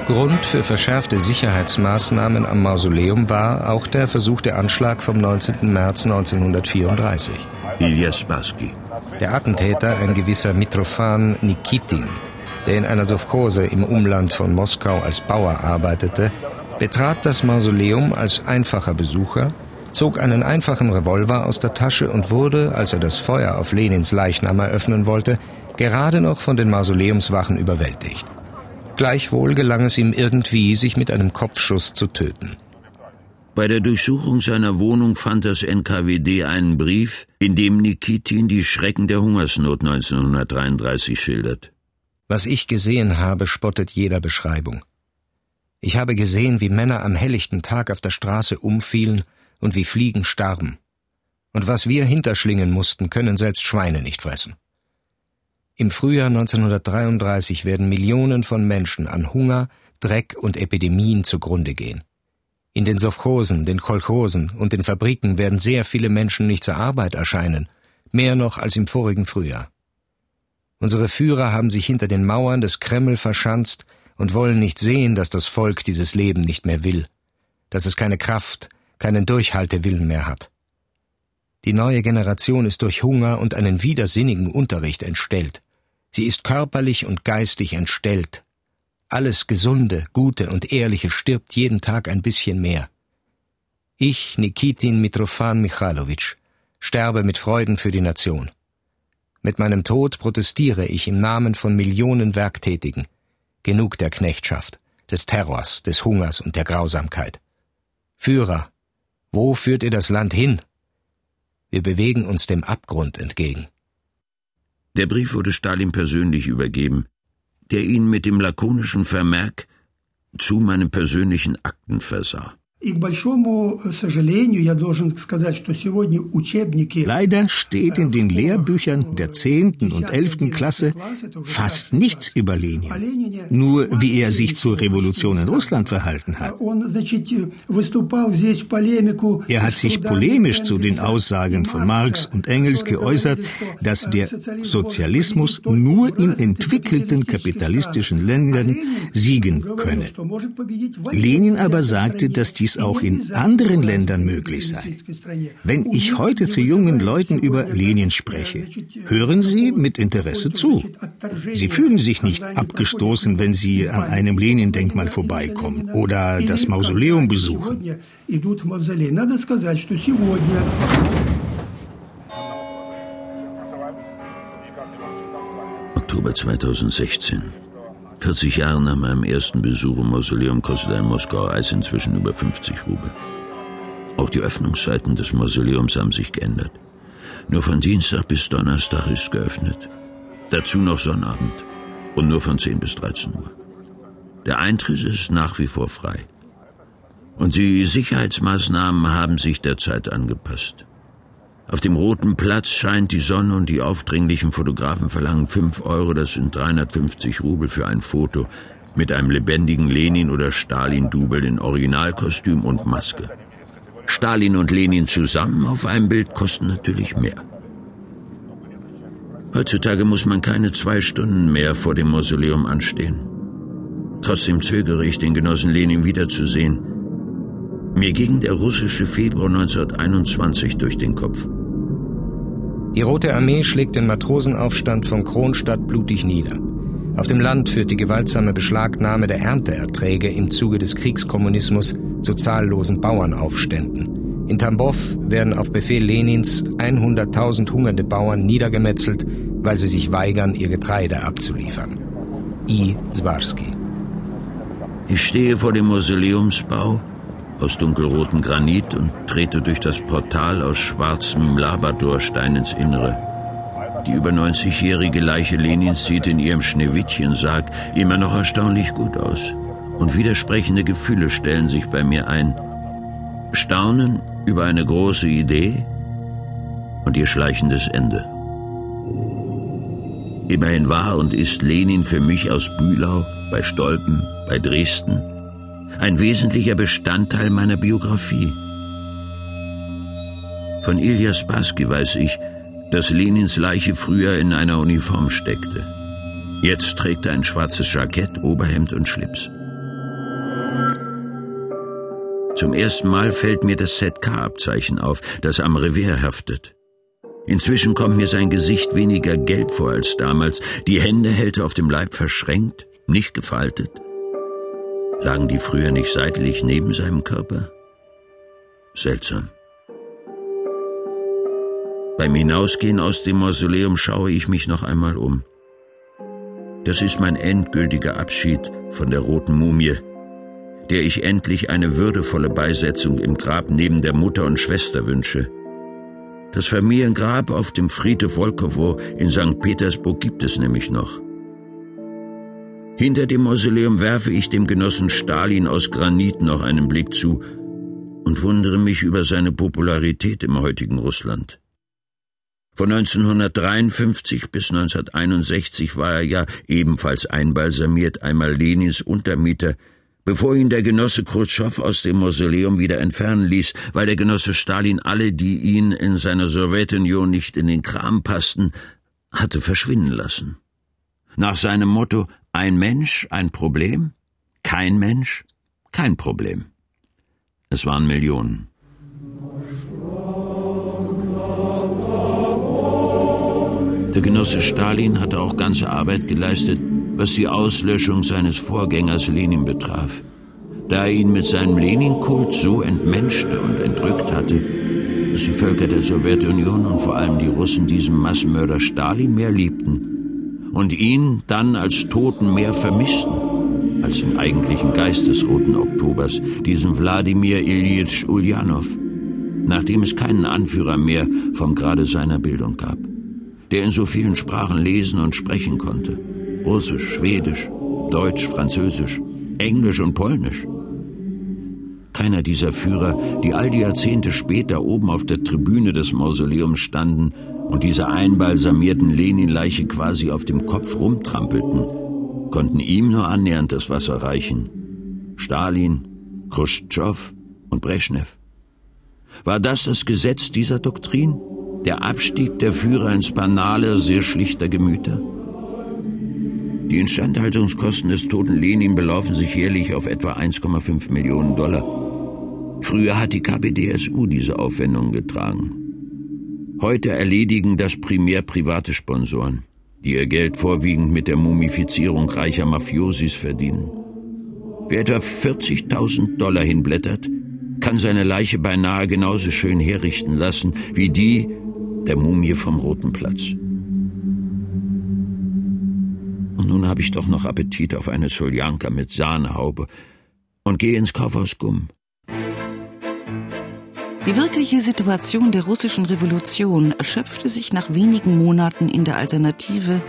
Grund für verschärfte Sicherheitsmaßnahmen am Mausoleum war auch der versuchte Anschlag vom 19. März 1934. Ilya Spassky. Der Attentäter, ein gewisser Mitrofan Nikitin, der in einer Sowchose im Umland von Moskau als Bauer arbeitete, betrat das Mausoleum als einfacher Besucher, zog einen einfachen Revolver aus der Tasche und wurde, als er das Feuer auf Lenins Leichnam eröffnen wollte, gerade noch von den Mausoleumswachen überwältigt. Gleichwohl gelang es ihm irgendwie, sich mit einem Kopfschuss zu töten. Bei der Durchsuchung seiner Wohnung fand das NKWD einen Brief, in dem Nikitin die Schrecken der Hungersnot 1933 schildert. Was ich gesehen habe, spottet jeder Beschreibung. Ich habe gesehen, wie Männer am helllichten Tag auf der Straße umfielen und wie Fliegen starben. Und was wir hinterschlingen mussten, können selbst Schweine nicht fressen. Im Frühjahr 1933 werden Millionen von Menschen an Hunger, Dreck und Epidemien zugrunde gehen. In den Sowchosen, den Kolchosen und den Fabriken werden sehr viele Menschen nicht zur Arbeit erscheinen, mehr noch als im vorigen Frühjahr. Unsere Führer haben sich hinter den Mauern des Kreml verschanzt und wollen nicht sehen, dass das Volk dieses Leben nicht mehr will, dass es keine Kraft, keinen Durchhaltewillen mehr hat. Die neue Generation ist durch Hunger und einen widersinnigen Unterricht entstellt. Sie ist körperlich und geistig entstellt. Alles Gesunde, Gute und Ehrliche stirbt jeden Tag ein bisschen mehr. Ich, Nikitin Mitrofan Michalowitsch, sterbe mit Freuden für die Nation. Mit meinem Tod protestiere ich im Namen von Millionen Werktätigen, Genug der Knechtschaft, des Terrors, des Hungers und der Grausamkeit. Führer, wo führt ihr das Land hin? Wir bewegen uns dem Abgrund entgegen. Der Brief wurde Stalin persönlich übergeben, der ihn mit dem lakonischen Vermerk zu meinen persönlichen Akten versah. Leider steht in den Lehrbüchern der 10. und 11. Klasse fast nichts über Lenin, nur wie er sich zur Revolution in Russland verhalten hat. Er hat sich polemisch zu den Aussagen von Marx und Engels geäußert, dass der Sozialismus nur in entwickelten kapitalistischen Ländern siegen könne. Lenin aber sagte, dass dies auch in anderen Ländern möglich sei. Wenn ich heute zu jungen Leuten über Lenin spreche, hören sie mit Interesse zu. Sie fühlen sich nicht abgestoßen, wenn sie an einem Lenin-Denkmal vorbeikommen oder das Mausoleum besuchen. Oktober 2016 40 Jahre nach meinem ersten Besuch im Mausoleum kostet ein Moskauer Eis inzwischen über 50 Rubel. Auch die Öffnungszeiten des Mausoleums haben sich geändert. Nur von Dienstag bis Donnerstag ist geöffnet. Dazu noch Sonnabend. Und nur von 10 bis 13 Uhr. Der Eintritt ist nach wie vor frei. Und die Sicherheitsmaßnahmen haben sich der Zeit angepasst. Auf dem Roten Platz scheint die Sonne und die aufdringlichen Fotografen verlangen 5 Euro, das sind 350 Rubel für ein Foto mit einem lebendigen Lenin oder Stalin-Double in Originalkostüm und Maske. Stalin und Lenin zusammen auf einem Bild kosten natürlich mehr. Heutzutage muss man keine zwei Stunden mehr vor dem Mausoleum anstehen. Trotzdem zögere ich, den Genossen Lenin wiederzusehen. Mir ging der russische Februar 1921 durch den Kopf. Die Rote Armee schlägt den Matrosenaufstand von Kronstadt blutig nieder. Auf dem Land führt die gewaltsame Beschlagnahme der Ernteerträge im Zuge des Kriegskommunismus zu zahllosen Bauernaufständen. In Tambov werden auf Befehl Lenins 100.000 hungernde Bauern niedergemetzelt, weil sie sich weigern, ihr Getreide abzuliefern. I. Zwarski Ich stehe vor dem Mausoleumsbau aus dunkelrotem Granit und trete durch das Portal aus schwarzem Labradorstein ins Innere. Die über 90-jährige Leiche Lenins sieht in ihrem Schneewittchensarg immer noch erstaunlich gut aus. Und widersprechende Gefühle stellen sich bei mir ein. Staunen über eine große Idee und ihr schleichendes Ende. Immerhin war und ist Lenin für mich aus Bühlau, bei Stolpen, bei Dresden ein wesentlicher Bestandteil meiner Biografie. Von Ilya Spassky weiß ich, dass Lenins Leiche früher in einer Uniform steckte. Jetzt trägt er ein schwarzes Jackett, Oberhemd und Schlips. Zum ersten Mal fällt mir das ZK-Abzeichen auf, das am Revier haftet. Inzwischen kommt mir sein Gesicht weniger gelb vor als damals. Die Hände hält er auf dem Leib verschränkt, nicht gefaltet. Lagen die früher nicht seitlich neben seinem Körper? Seltsam. Beim Hinausgehen aus dem Mausoleum schaue ich mich noch einmal um. Das ist mein endgültiger Abschied von der roten Mumie, der ich endlich eine würdevolle Beisetzung im Grab neben der Mutter und Schwester wünsche. Das Familiengrab auf dem Friedhof Wolkowo in St. Petersburg gibt es nämlich noch. Hinter dem Mausoleum werfe ich dem Genossen Stalin aus Granit noch einen Blick zu und wundere mich über seine Popularität im heutigen Russland. Von 1953 bis 1961 war er ja ebenfalls einbalsamiert, einmal Lenins Untermieter, bevor ihn der Genosse Khrushchev aus dem Mausoleum wieder entfernen ließ, weil der Genosse Stalin alle, die ihn in seiner Sowjetunion nicht in den Kram passten, hatte verschwinden lassen. Nach seinem Motto ein Mensch, ein Problem, kein Mensch, kein Problem. Es waren Millionen. Der Genosse Stalin hatte auch ganze Arbeit geleistet, was die Auslöschung seines Vorgängers Lenin betraf. Da er ihn mit seinem Lenin-Kult so entmenschte und entrückt hatte, dass die Völker der Sowjetunion und vor allem die Russen diesen Massenmörder Stalin mehr liebten und ihn dann als Toten mehr vermissten als den eigentlichen Geist des Roten Oktobers, diesen Wladimir Ilyich Ulyanov, nachdem es keinen Anführer mehr vom Grade seiner Bildung gab der in so vielen Sprachen lesen und sprechen konnte. Russisch, Schwedisch, Deutsch, Französisch, Englisch und Polnisch. Keiner dieser Führer, die all die Jahrzehnte später oben auf der Tribüne des Mausoleums standen und dieser einbalsamierten Lenin-Leiche quasi auf dem Kopf rumtrampelten, konnten ihm nur annähernd das Wasser reichen. Stalin, Khrushchev und Brezhnev. War das das Gesetz dieser Doktrin? der Abstieg der Führer ins Banale sehr schlichter Gemüter? Die Instandhaltungskosten des toten Lenin belaufen sich jährlich auf etwa 1,5 Millionen Dollar. Früher hat die KPDSU diese Aufwendungen getragen. Heute erledigen das primär private Sponsoren, die ihr Geld vorwiegend mit der Mumifizierung reicher Mafiosis verdienen. Wer etwa 40.000 Dollar hinblättert, kann seine Leiche beinahe genauso schön herrichten lassen wie die, der Mumie vom Roten Platz. Und nun habe ich doch noch Appetit auf eine Soljanka mit Sahnehaube und gehe ins Kaufhaus Gumm. Die wirkliche Situation der russischen Revolution erschöpfte sich nach wenigen Monaten in der Alternative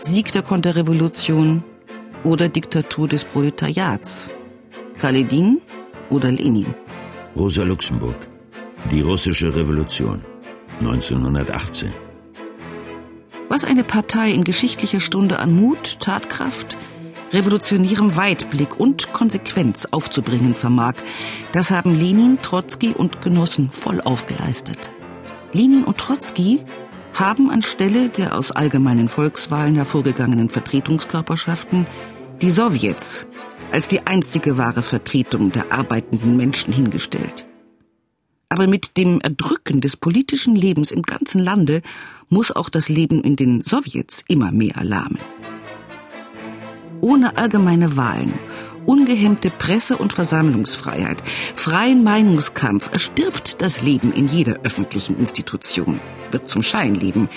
Sieg der Konterrevolution oder Diktatur des Proletariats. Kaledin oder Lenin. Rosa Luxemburg. Die russische Revolution. 1918. Was eine Partei in geschichtlicher Stunde an Mut, Tatkraft, revolutionärem Weitblick und Konsequenz aufzubringen vermag, das haben Lenin, Trotzki und Genossen voll aufgeleistet. Lenin und Trotzki haben anstelle der aus allgemeinen Volkswahlen hervorgegangenen Vertretungskörperschaften die Sowjets als die einzige wahre Vertretung der arbeitenden Menschen hingestellt. Aber mit dem Erdrücken des politischen Lebens im ganzen Lande muss auch das Leben in den Sowjets immer mehr erlahmen. Ohne allgemeine Wahlen, ungehemmte Presse- und Versammlungsfreiheit, freien Meinungskampf erstirbt das Leben in jeder öffentlichen Institution, wird zum Scheinleben,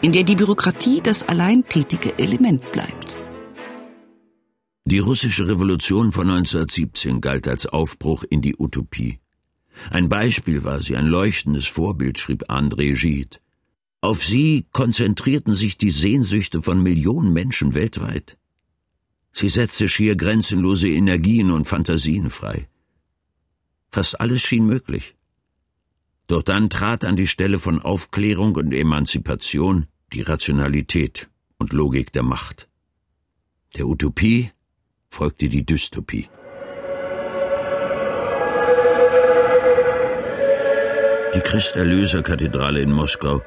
in der die Bürokratie das allein tätige Element bleibt. Die russische Revolution von 1917 galt als Aufbruch in die Utopie. Ein Beispiel war sie, ein leuchtendes Vorbild, schrieb André Gide. Auf sie konzentrierten sich die Sehnsüchte von Millionen Menschen weltweit. Sie setzte schier grenzenlose Energien und Fantasien frei. Fast alles schien möglich. Doch dann trat an die Stelle von Aufklärung und Emanzipation die Rationalität und Logik der Macht. Der Utopie folgte die Dystopie. Die Christerlöser-Kathedrale in Moskau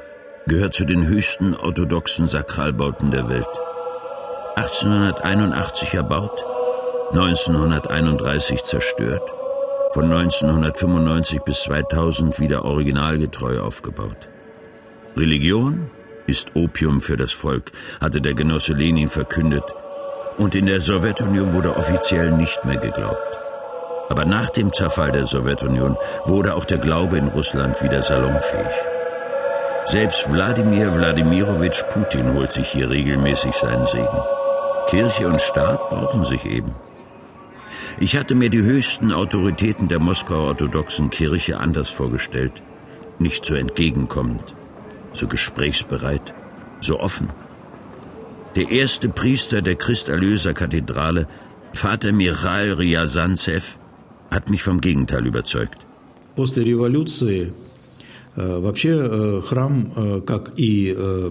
gehört zu den höchsten orthodoxen Sakralbauten der Welt. 1881 erbaut, 1931 zerstört, von 1995 bis 2000 wieder originalgetreu aufgebaut. Religion ist Opium für das Volk, hatte der Genosse Lenin verkündet und in der Sowjetunion wurde offiziell nicht mehr geglaubt. Aber nach dem Zerfall der Sowjetunion wurde auch der Glaube in Russland wieder salonfähig. Selbst Wladimir Wladimirowitsch Putin holt sich hier regelmäßig seinen Segen. Kirche und Staat brauchen sich eben. Ich hatte mir die höchsten Autoritäten der Moskauer orthodoxen Kirche anders vorgestellt, nicht so entgegenkommend, so gesprächsbereit, so offen. Der erste Priester der Christerlöser-Kathedrale, Vater Michail Ryazantsev, hat mich vom Gegenteil überzeugt. После революции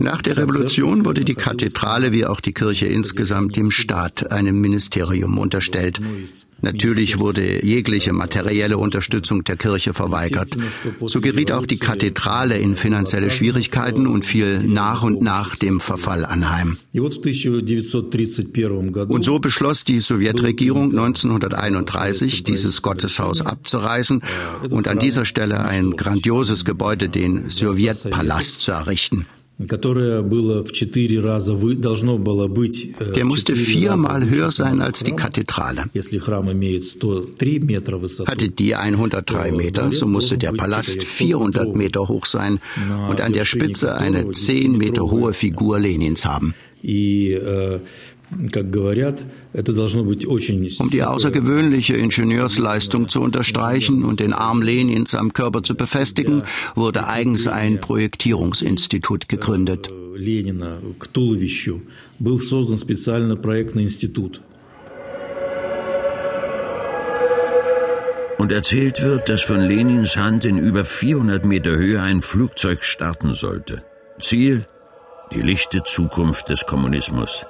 nach der Revolution wurde die Kathedrale wie auch die Kirche insgesamt dem Staat, einem Ministerium unterstellt. Natürlich wurde jegliche materielle Unterstützung der Kirche verweigert. So geriet auch die Kathedrale in finanzielle Schwierigkeiten und fiel nach und nach dem Verfall anheim. Und so beschloss die Sowjetregierung 1931, dieses Gotteshaus abzureißen und an dieser Stelle ein grandioses Gebäude, den Sowjetpalast, zu errichten. Der musste viermal höher sein als die Kathedrale. Hatte die 103 Meter, so musste der Palast 400 Meter hoch sein und an der Spitze eine 10 Meter hohe Figur Lenins haben. Um die außergewöhnliche Ingenieursleistung zu unterstreichen und den Arm Lenins am Körper zu befestigen, wurde eigens ein Projektierungsinstitut gegründet. Und erzählt wird, dass von Lenins Hand in über 400 Meter Höhe ein Flugzeug starten sollte. Ziel? Die lichte Zukunft des Kommunismus.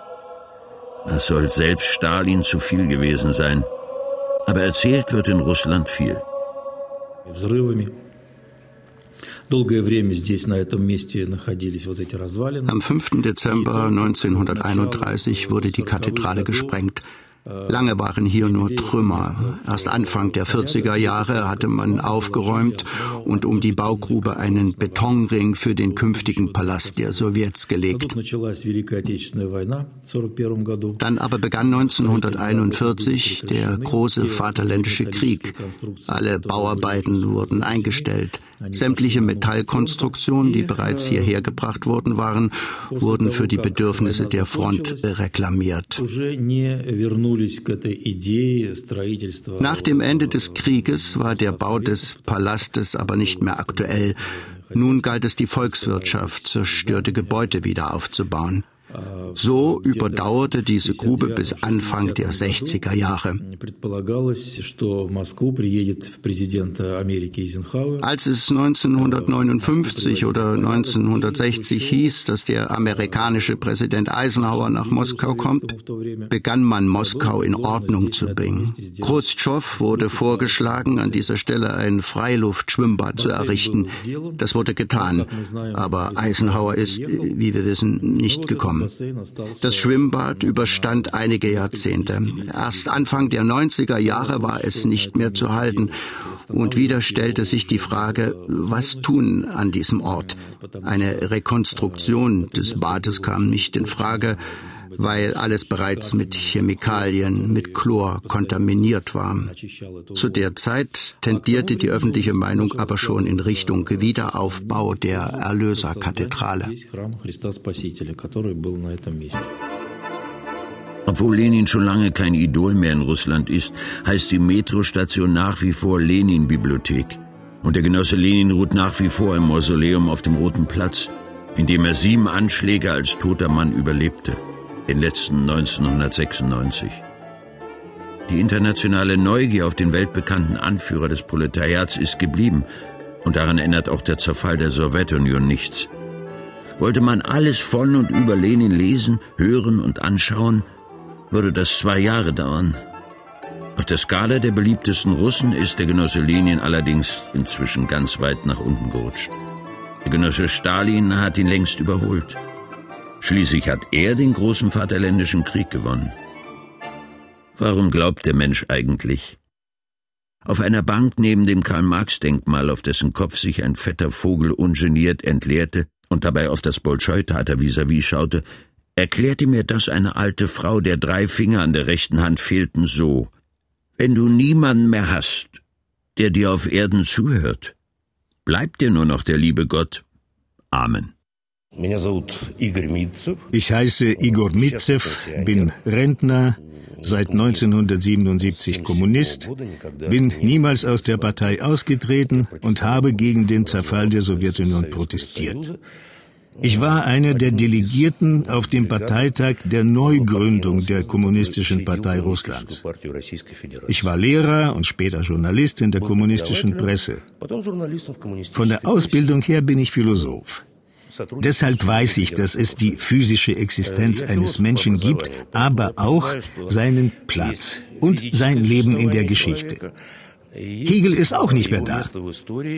Das soll selbst Stalin zu viel gewesen sein. Aber erzählt wird in Russland viel. Am 5. Dezember 1931 wurde die Kathedrale gesprengt. Lange waren hier nur Trümmer. Erst Anfang der 40er Jahre hatte man aufgeräumt und um die Baugrube einen Betonring für den künftigen Palast der Sowjets gelegt. Dann aber begann 1941 der große Vaterländische Krieg. Alle Bauarbeiten wurden eingestellt. Sämtliche Metallkonstruktionen, die bereits hierher gebracht worden waren, wurden für die Bedürfnisse der Front reklamiert. Nach dem Ende des Krieges war der Bau des Palastes aber nicht mehr aktuell. Nun galt es, die Volkswirtschaft, zerstörte Gebäude wieder aufzubauen. So überdauerte diese Grube bis Anfang der 60er Jahre. Als es 1959 oder 1960 hieß, dass der amerikanische Präsident Eisenhower nach Moskau kommt, begann man Moskau in Ordnung zu bringen. Khrushchev wurde vorgeschlagen, an dieser Stelle ein Freiluftschwimmbad zu errichten. Das wurde getan, aber Eisenhower ist, wie wir wissen, nicht gekommen. Das Schwimmbad überstand einige Jahrzehnte. Erst Anfang der 90er Jahre war es nicht mehr zu halten. Und wieder stellte sich die Frage, was tun an diesem Ort? Eine Rekonstruktion des Bades kam nicht in Frage weil alles bereits mit Chemikalien, mit Chlor kontaminiert war. Zu der Zeit tendierte die öffentliche Meinung aber schon in Richtung Wiederaufbau der Erlöserkathedrale. Obwohl Lenin schon lange kein Idol mehr in Russland ist, heißt die Metrostation nach wie vor Lenin-Bibliothek. Und der Genosse Lenin ruht nach wie vor im Mausoleum auf dem Roten Platz, in dem er sieben Anschläge als toter Mann überlebte, den letzten 1996. Die internationale Neugier auf den weltbekannten Anführer des Proletariats ist geblieben, und daran ändert auch der Zerfall der Sowjetunion nichts. Wollte man alles von und über Lenin lesen, hören und anschauen, würde das zwei Jahre dauern. Auf der Skala der beliebtesten Russen ist der Genosse Lenin allerdings inzwischen ganz weit nach unten gerutscht. Der Genosse Stalin hat ihn längst überholt. Schließlich hat er den großen Vaterländischen Krieg gewonnen. Warum glaubt der Mensch eigentlich? Auf einer Bank neben dem Karl-Marx-Denkmal, auf dessen Kopf sich ein fetter Vogel ungeniert entleerte und dabei auf das Bolschoi-Tater vis-à-vis schaute, erklärte mir das eine alte Frau, der drei Finger an der rechten Hand fehlten, so Wenn du niemanden mehr hast, der dir auf Erden zuhört, bleibt dir nur noch der liebe Gott. Amen. Ich heiße Igor Mitzev, bin Rentner, seit 1977 Kommunist, bin niemals aus der Partei ausgetreten und habe gegen den Zerfall der Sowjetunion protestiert. Ich war einer der Delegierten auf dem Parteitag der Neugründung der Kommunistischen Partei Russlands. Ich war Lehrer und später Journalist in der kommunistischen Presse. Von der Ausbildung her bin ich Philosoph. Deshalb weiß ich, dass es die physische Existenz eines Menschen gibt, aber auch seinen Platz und sein Leben in der Geschichte. Hegel ist auch nicht mehr da,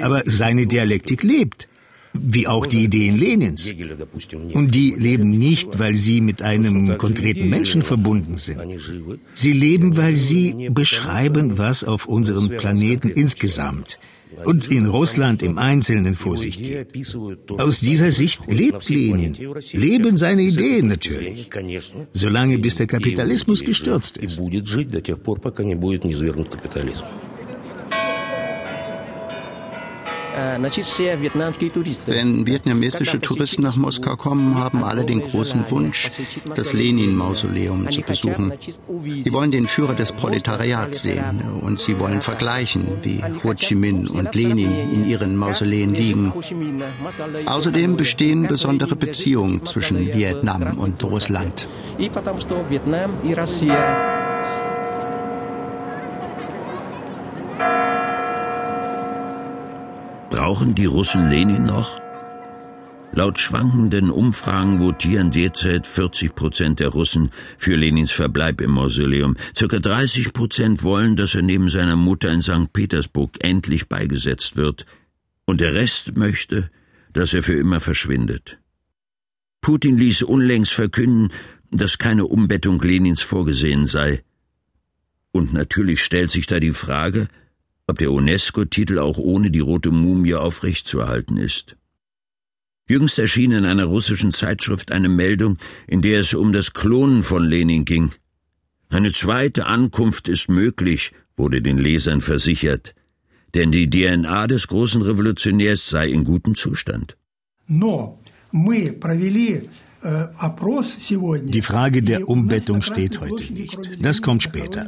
aber seine Dialektik lebt wie auch die Ideen Lenins. Und die leben nicht, weil sie mit einem konkreten Menschen verbunden sind. Sie leben, weil sie beschreiben, was auf unserem Planeten insgesamt und in Russland im Einzelnen vor sich geht. Aus dieser Sicht lebt Lenin, leben seine Ideen natürlich, solange bis der Kapitalismus gestürzt ist. Wenn vietnamesische Touristen nach Moskau kommen, haben alle den großen Wunsch, das Lenin-Mausoleum zu besuchen. Sie wollen den Führer des Proletariats sehen und sie wollen vergleichen, wie Ho Chi Minh und Lenin in ihren Mausoleen liegen. Außerdem bestehen besondere Beziehungen zwischen Vietnam und Russland. Brauchen die Russen Lenin noch? Laut schwankenden Umfragen votieren derzeit 40 Prozent der Russen für Lenins Verbleib im Mausoleum. Circa 30 Prozent wollen, dass er neben seiner Mutter in St. Petersburg endlich beigesetzt wird. Und der Rest möchte, dass er für immer verschwindet. Putin ließ unlängst verkünden, dass keine Umbettung Lenins vorgesehen sei. Und natürlich stellt sich da die Frage, ob der UNESCO-Titel auch ohne die rote Mumie aufrechtzuerhalten ist. Jüngst erschien in einer russischen Zeitschrift eine Meldung, in der es um das Klonen von Lenin ging. Eine zweite Ankunft ist möglich, wurde den Lesern versichert, denn die DNA des großen Revolutionärs sei in gutem Zustand. Но мы провели die Frage der Umbettung steht heute nicht. Das kommt später.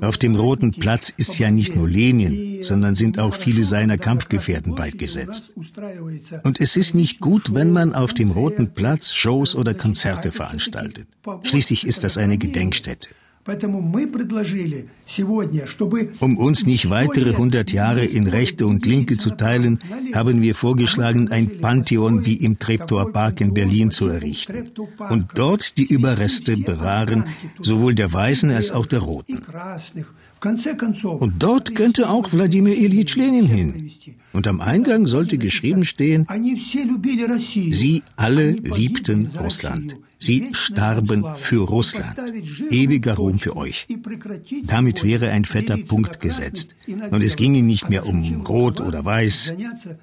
Auf dem Roten Platz ist ja nicht nur Lenin, sondern sind auch viele seiner Kampfgefährten beigesetzt. Und es ist nicht gut, wenn man auf dem Roten Platz Shows oder Konzerte veranstaltet. Schließlich ist das eine Gedenkstätte. Um uns nicht weitere 100 Jahre in Rechte und Linke zu teilen, haben wir vorgeschlagen, ein Pantheon wie im Treptower Park in Berlin zu errichten und dort die Überreste bewahren, sowohl der Weißen als auch der Roten. Und dort könnte auch Wladimir Ilyich Lenin hin. Und am Eingang sollte geschrieben stehen, Sie alle liebten Russland. Sie starben für Russland. Ewiger Ruhm für euch. Damit wäre ein fetter Punkt gesetzt. Und es ginge nicht mehr um Rot oder Weiß.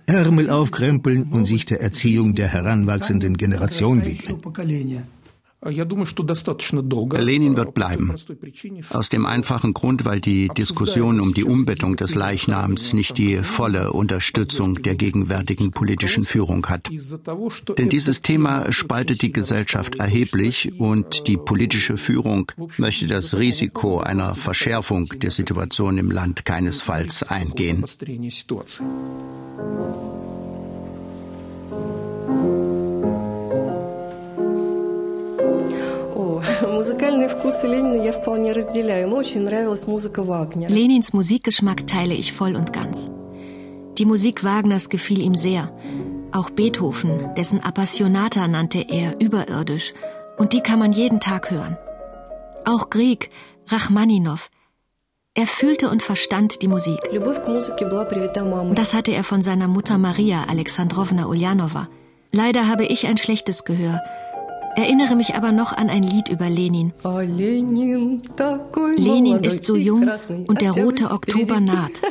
Ärmel aufkrempeln und sich der Erziehung der heranwachsenden Generation widmen. Lenin wird bleiben. Aus dem einfachen Grund, weil die Diskussion um die Umbettung des Leichnams nicht die volle Unterstützung der gegenwärtigen politischen Führung hat. Denn dieses Thema spaltet die Gesellschaft erheblich und die politische Führung möchte das Risiko einer Verschärfung der Situation im Land keinesfalls eingehen. Музыкальные вкусы Ленина я вполне разделяю. Ему очень нравилась музыка Вагнера. Lenins Musikgeschmack teile ich voll und ganz. Die Musik Wagners gefiel ihm sehr. Auch Beethoven, dessen Appassionata nannte er überirdisch. Und die kann man jeden Tag hören. Auch Grieg, Rachmaninow. Er fühlte und verstand die Musik. Das hatte er von seiner Mutter Maria Alexandrowna Ulyanova. Leider habe ich ein schlechtes Gehör erinnere mich aber noch an ein Lied über Lenin. Lenin ist so jung und der rote Oktober naht.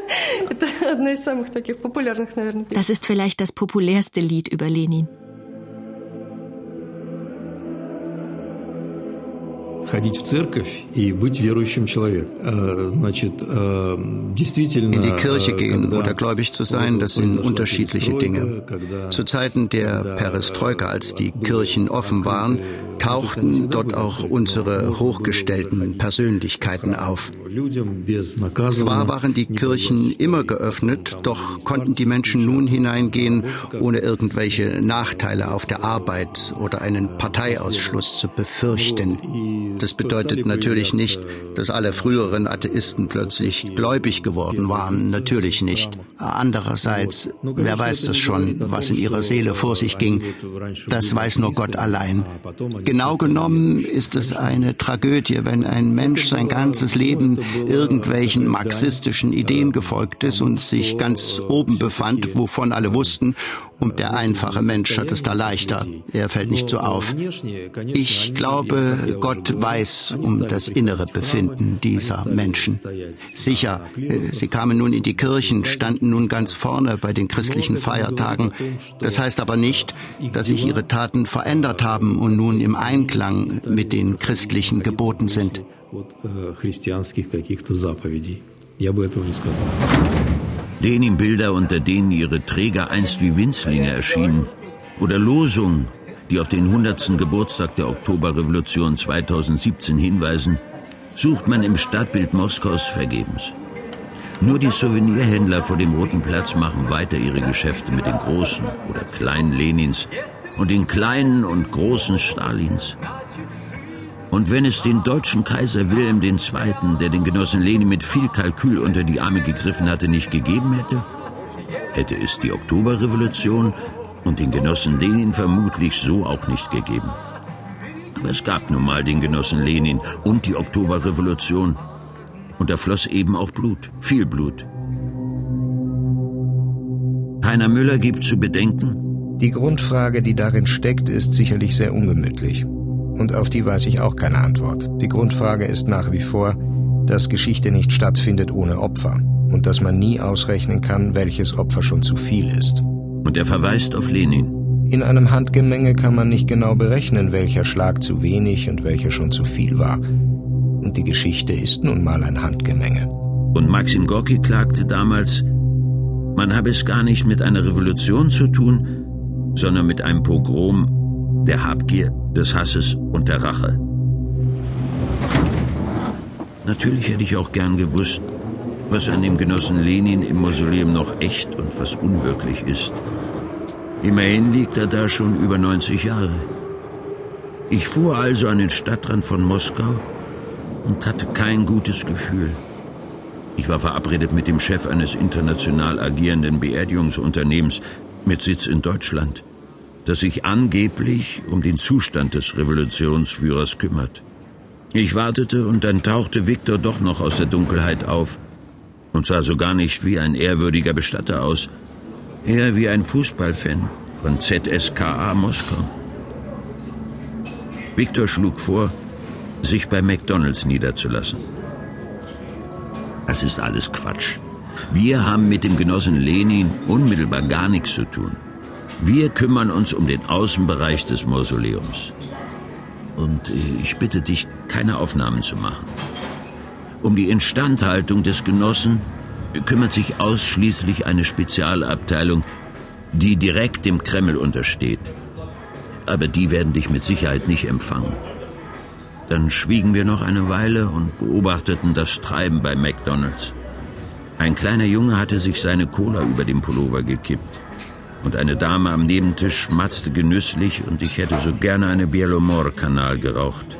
Das ist vielleicht das populärste Lied über Lenin. ходить в церковь и быть верующим человеком. Значит, действительно... In die Kirche gehen oder gläubig zu sein, das sind unterschiedliche Dinge. Zu Zeiten der Perestroika, als die Kirchen offen waren, tauchten dort auch unsere hochgestellten Persönlichkeiten auf. Zwar waren die Kirchen immer geöffnet, doch konnten die Menschen nun hineingehen, ohne irgendwelche Nachteile auf der Arbeit oder einen Parteiausschluss zu befürchten. Das bedeutet natürlich nicht, dass alle früheren Atheisten plötzlich gläubig geworden waren. Natürlich nicht. Andererseits, wer weiß das schon, was in ihrer Seele vor sich ging? Das weiß nur Gott allein. Genau genommen ist es eine Tragödie, wenn ein Mensch sein ganzes Leben irgendwelchen marxistischen Ideen gefolgt ist und sich ganz oben befand, wovon alle wussten, und der einfache Mensch hat es da leichter. Er fällt nicht so auf. Ich glaube, Gott weiß um das innere Befinden dieser Menschen. Sicher, äh, sie kamen nun in die Kirchen, standen nun ganz vorne bei den christlichen Feiertagen. Das heißt aber nicht, dass sich ihre Taten verändert haben und nun im Einklang mit den christlichen Geboten sind. Я бы этого не сказал. Lenin-Bilder, unter denen ihre Träger einst wie Winzlinge erschienen, oder Losungen, die auf den 100. Geburtstag der Oktoberrevolution 2017 hinweisen, sucht man im Stadtbild Moskaus vergebens. Nur die Souvenirhändler vor dem Roten Platz machen weiter ihre Geschäfte mit den großen oder kleinen Lenins und den kleinen und großen Stalins. Und wenn es den deutschen Kaiser Wilhelm II., der den Genossen Lenin mit viel Kalkül unter die Arme gegriffen hatte, nicht gegeben hätte, hätte es die Oktoberrevolution und den Genossen Lenin vermutlich so auch nicht gegeben. Aber es gab nun mal den Genossen Lenin und die Oktoberrevolution. Und da floss eben auch Blut, viel Blut. Heiner Müller gibt zu bedenken, die Grundfrage, die darin steckt, ist sicherlich sehr ungemütlich. Und auf die weiß ich auch keine Antwort. Die Grundfrage ist nach wie vor, dass Geschichte nicht stattfindet ohne Opfer und dass man nie ausrechnen kann, welches Opfer schon zu viel ist. Und er verweist auf Lenin. In einem Handgemenge kann man nicht genau berechnen, welcher Schlag zu wenig und welcher schon zu viel war. Und die Geschichte ist nun mal ein Handgemenge. Und Maxim Gorki klagte damals, man habe es gar nicht mit einer Revolution zu tun, sondern mit einem Pogrom der Habgier des Hasses und der Rache. Natürlich hätte ich auch gern gewusst, was an dem Genossen Lenin im Mausoleum noch echt und was unwirklich ist. Immerhin liegt er da schon über 90 Jahre. Ich fuhr also an den Stadtrand von Moskau und hatte kein gutes Gefühl. Ich war verabredet mit dem Chef eines international agierenden Beerdigungsunternehmens mit Sitz in Deutschland das sich angeblich um den Zustand des Revolutionsführers kümmert. Ich wartete und dann tauchte Viktor doch noch aus der Dunkelheit auf und sah so gar nicht wie ein ehrwürdiger Bestatter aus, eher wie ein Fußballfan von ZSKA Moskau. Viktor schlug vor, sich bei McDonalds niederzulassen. Das ist alles Quatsch. Wir haben mit dem Genossen Lenin unmittelbar gar nichts zu tun. Wir kümmern uns um den Außenbereich des Mausoleums. und ich bitte dich, keine Aufnahmen zu machen. Um die Instandhaltung des Genossen kümmert sich ausschließlich eine Spezialabteilung, die direkt dem Kreml untersteht. Aber die werden dich mit Sicherheit nicht empfangen. Dann schwiegen wir noch eine Weile und beobachteten das Treiben bei McDonalds. Ein kleiner Junge hatte sich seine Cola über dem Pullover gekippt Und eine Dame am Nebentisch schmatzte genüsslich und ich hätte so gerne eine Bielomor-Kanal geraucht.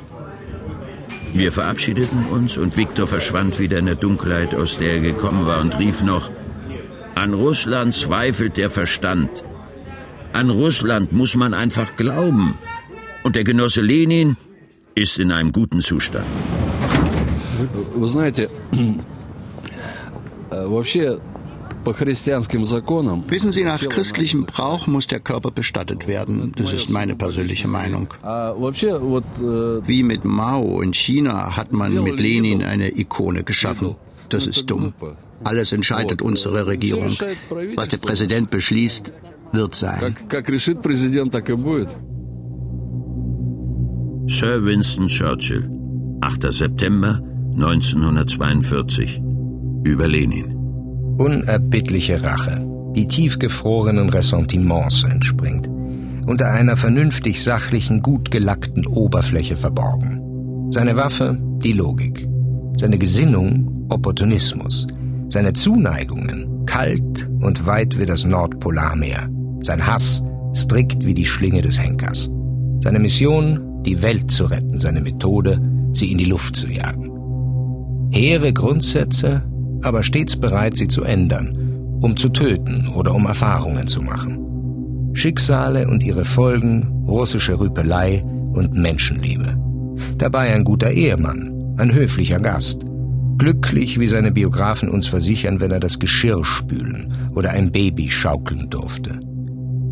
Wir verabschiedeten uns und Viktor verschwand wieder in der Dunkelheit, aus der er gekommen war und rief noch, an Russland zweifelt der Verstand. An Russland muss man einfach glauben. Und der Genosse Lenin ist in einem guten Zustand. Вы знаете, вообще Wissen Sie, nach christlichem Brauch muss der Körper bestattet werden. Das ist meine persönliche Meinung. Wie mit Mao in China hat man mit Lenin eine Ikone geschaffen. Das ist dumm. Alles entscheidet unsere Regierung. Was der Präsident beschließt, wird sein. Sir Winston Churchill, 8. September 1942. Über Lenin. Unerbittliche Rache, die tiefgefrorenen Ressentiments entspringt, unter einer vernünftig sachlichen, gut gelackten Oberfläche verborgen. Seine Waffe, die Logik. Seine Gesinnung, Opportunismus. Seine Zuneigungen, kalt und weit wie das Nordpolarmeer. Sein Hass, strikt wie die Schlinge des Henkers. Seine Mission, die Welt zu retten. Seine Methode, sie in die Luft zu jagen. Hehre Grundsätze, aber stets bereit, sie zu ändern, um zu töten oder um Erfahrungen zu machen. Schicksale und ihre Folgen, russische Rüpelei und Menschenliebe. Dabei ein guter Ehemann, ein höflicher Gast, glücklich, wie seine Biografen uns versichern, wenn er das Geschirr spülen oder ein Baby schaukeln durfte.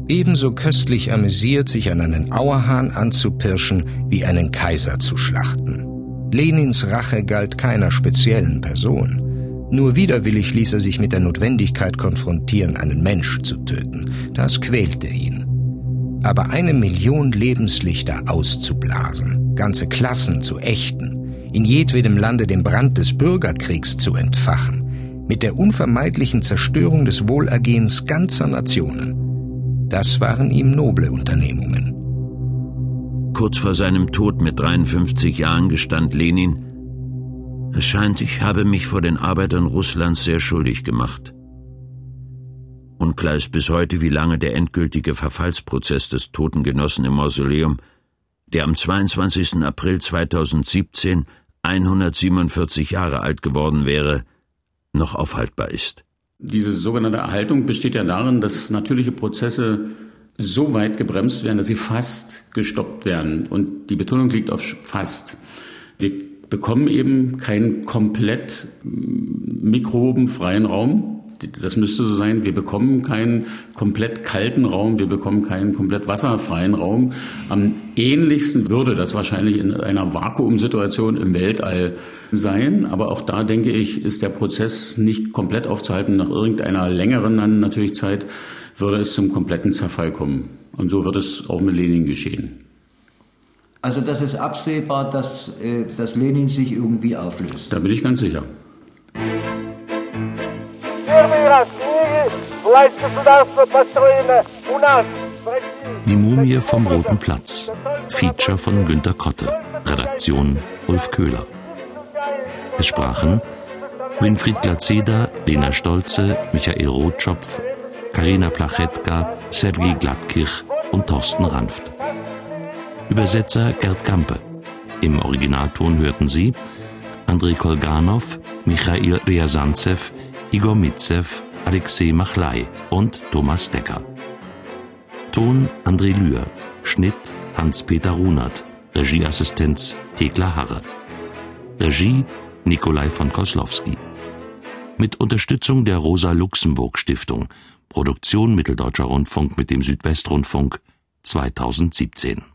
Ebenso köstlich amüsiert, sich an einen Auerhahn anzupirschen, wie einen Kaiser zu schlachten. Lenins Rache galt keiner speziellen Person. Nur widerwillig ließ er sich mit der Notwendigkeit konfrontieren, einen Mensch zu töten. Das quälte ihn. Aber eine Million Lebenslichter auszublasen, ganze Klassen zu ächten, in jedwedem Lande den Brand des Bürgerkriegs zu entfachen, mit der unvermeidlichen Zerstörung des Wohlergehens ganzer Nationen, das waren ihm noble Unternehmungen. Kurz vor seinem Tod mit 53 Jahren gestand Lenin, es scheint, ich habe mich vor den Arbeitern Russlands sehr schuldig gemacht. Unklar ist bis heute, wie lange der endgültige Verfallsprozess des toten Genossen im Mausoleum, der am 22. April 2017 147 Jahre alt geworden wäre, noch aufhaltbar ist. Diese sogenannte Erhaltung besteht ja darin, dass natürliche Prozesse so weit gebremst werden, dass sie fast gestoppt werden. Und die Betonung liegt auf fast. Wir bekommen eben keinen komplett mikrobenfreien Raum. Das müsste so sein. Wir bekommen keinen komplett kalten Raum. Wir bekommen keinen komplett wasserfreien Raum. Am ähnlichsten würde das wahrscheinlich in einer Vakuumsituation im Weltall sein. Aber auch da denke ich, ist der Prozess nicht komplett aufzuhalten. Nach irgendeiner längeren dann natürlich Zeit würde es zum kompletten Zerfall kommen. Und so wird es auch mit Lenin geschehen. Also das ist absehbar, dass, äh, dass Lenin sich irgendwie auflöst. Da bin ich ganz sicher. Die Mumie vom Roten Platz. Feature von Günter Kotte. Redaktion Ulf Köhler. Es sprachen Winfried Glazeder, Lena Stolze, Michael Rotschopf, Karina Plachetka, Sergei Glattkirch und Thorsten Ranft. Übersetzer Gerd Gampe. Im Originalton hörten Sie Andrei Kolganov, Michail Ryazantsev, Igor Mitsev, Alexei Machlai und Thomas Decker. Ton André Lühr, Schnitt Hans-Peter Runert, Regieassistenz Thekla Harre. Regie Nikolai von Koslowski. Mit Unterstützung der Rosa-Luxemburg-Stiftung. Produktion Mitteldeutscher Rundfunk mit dem Südwestrundfunk 2017.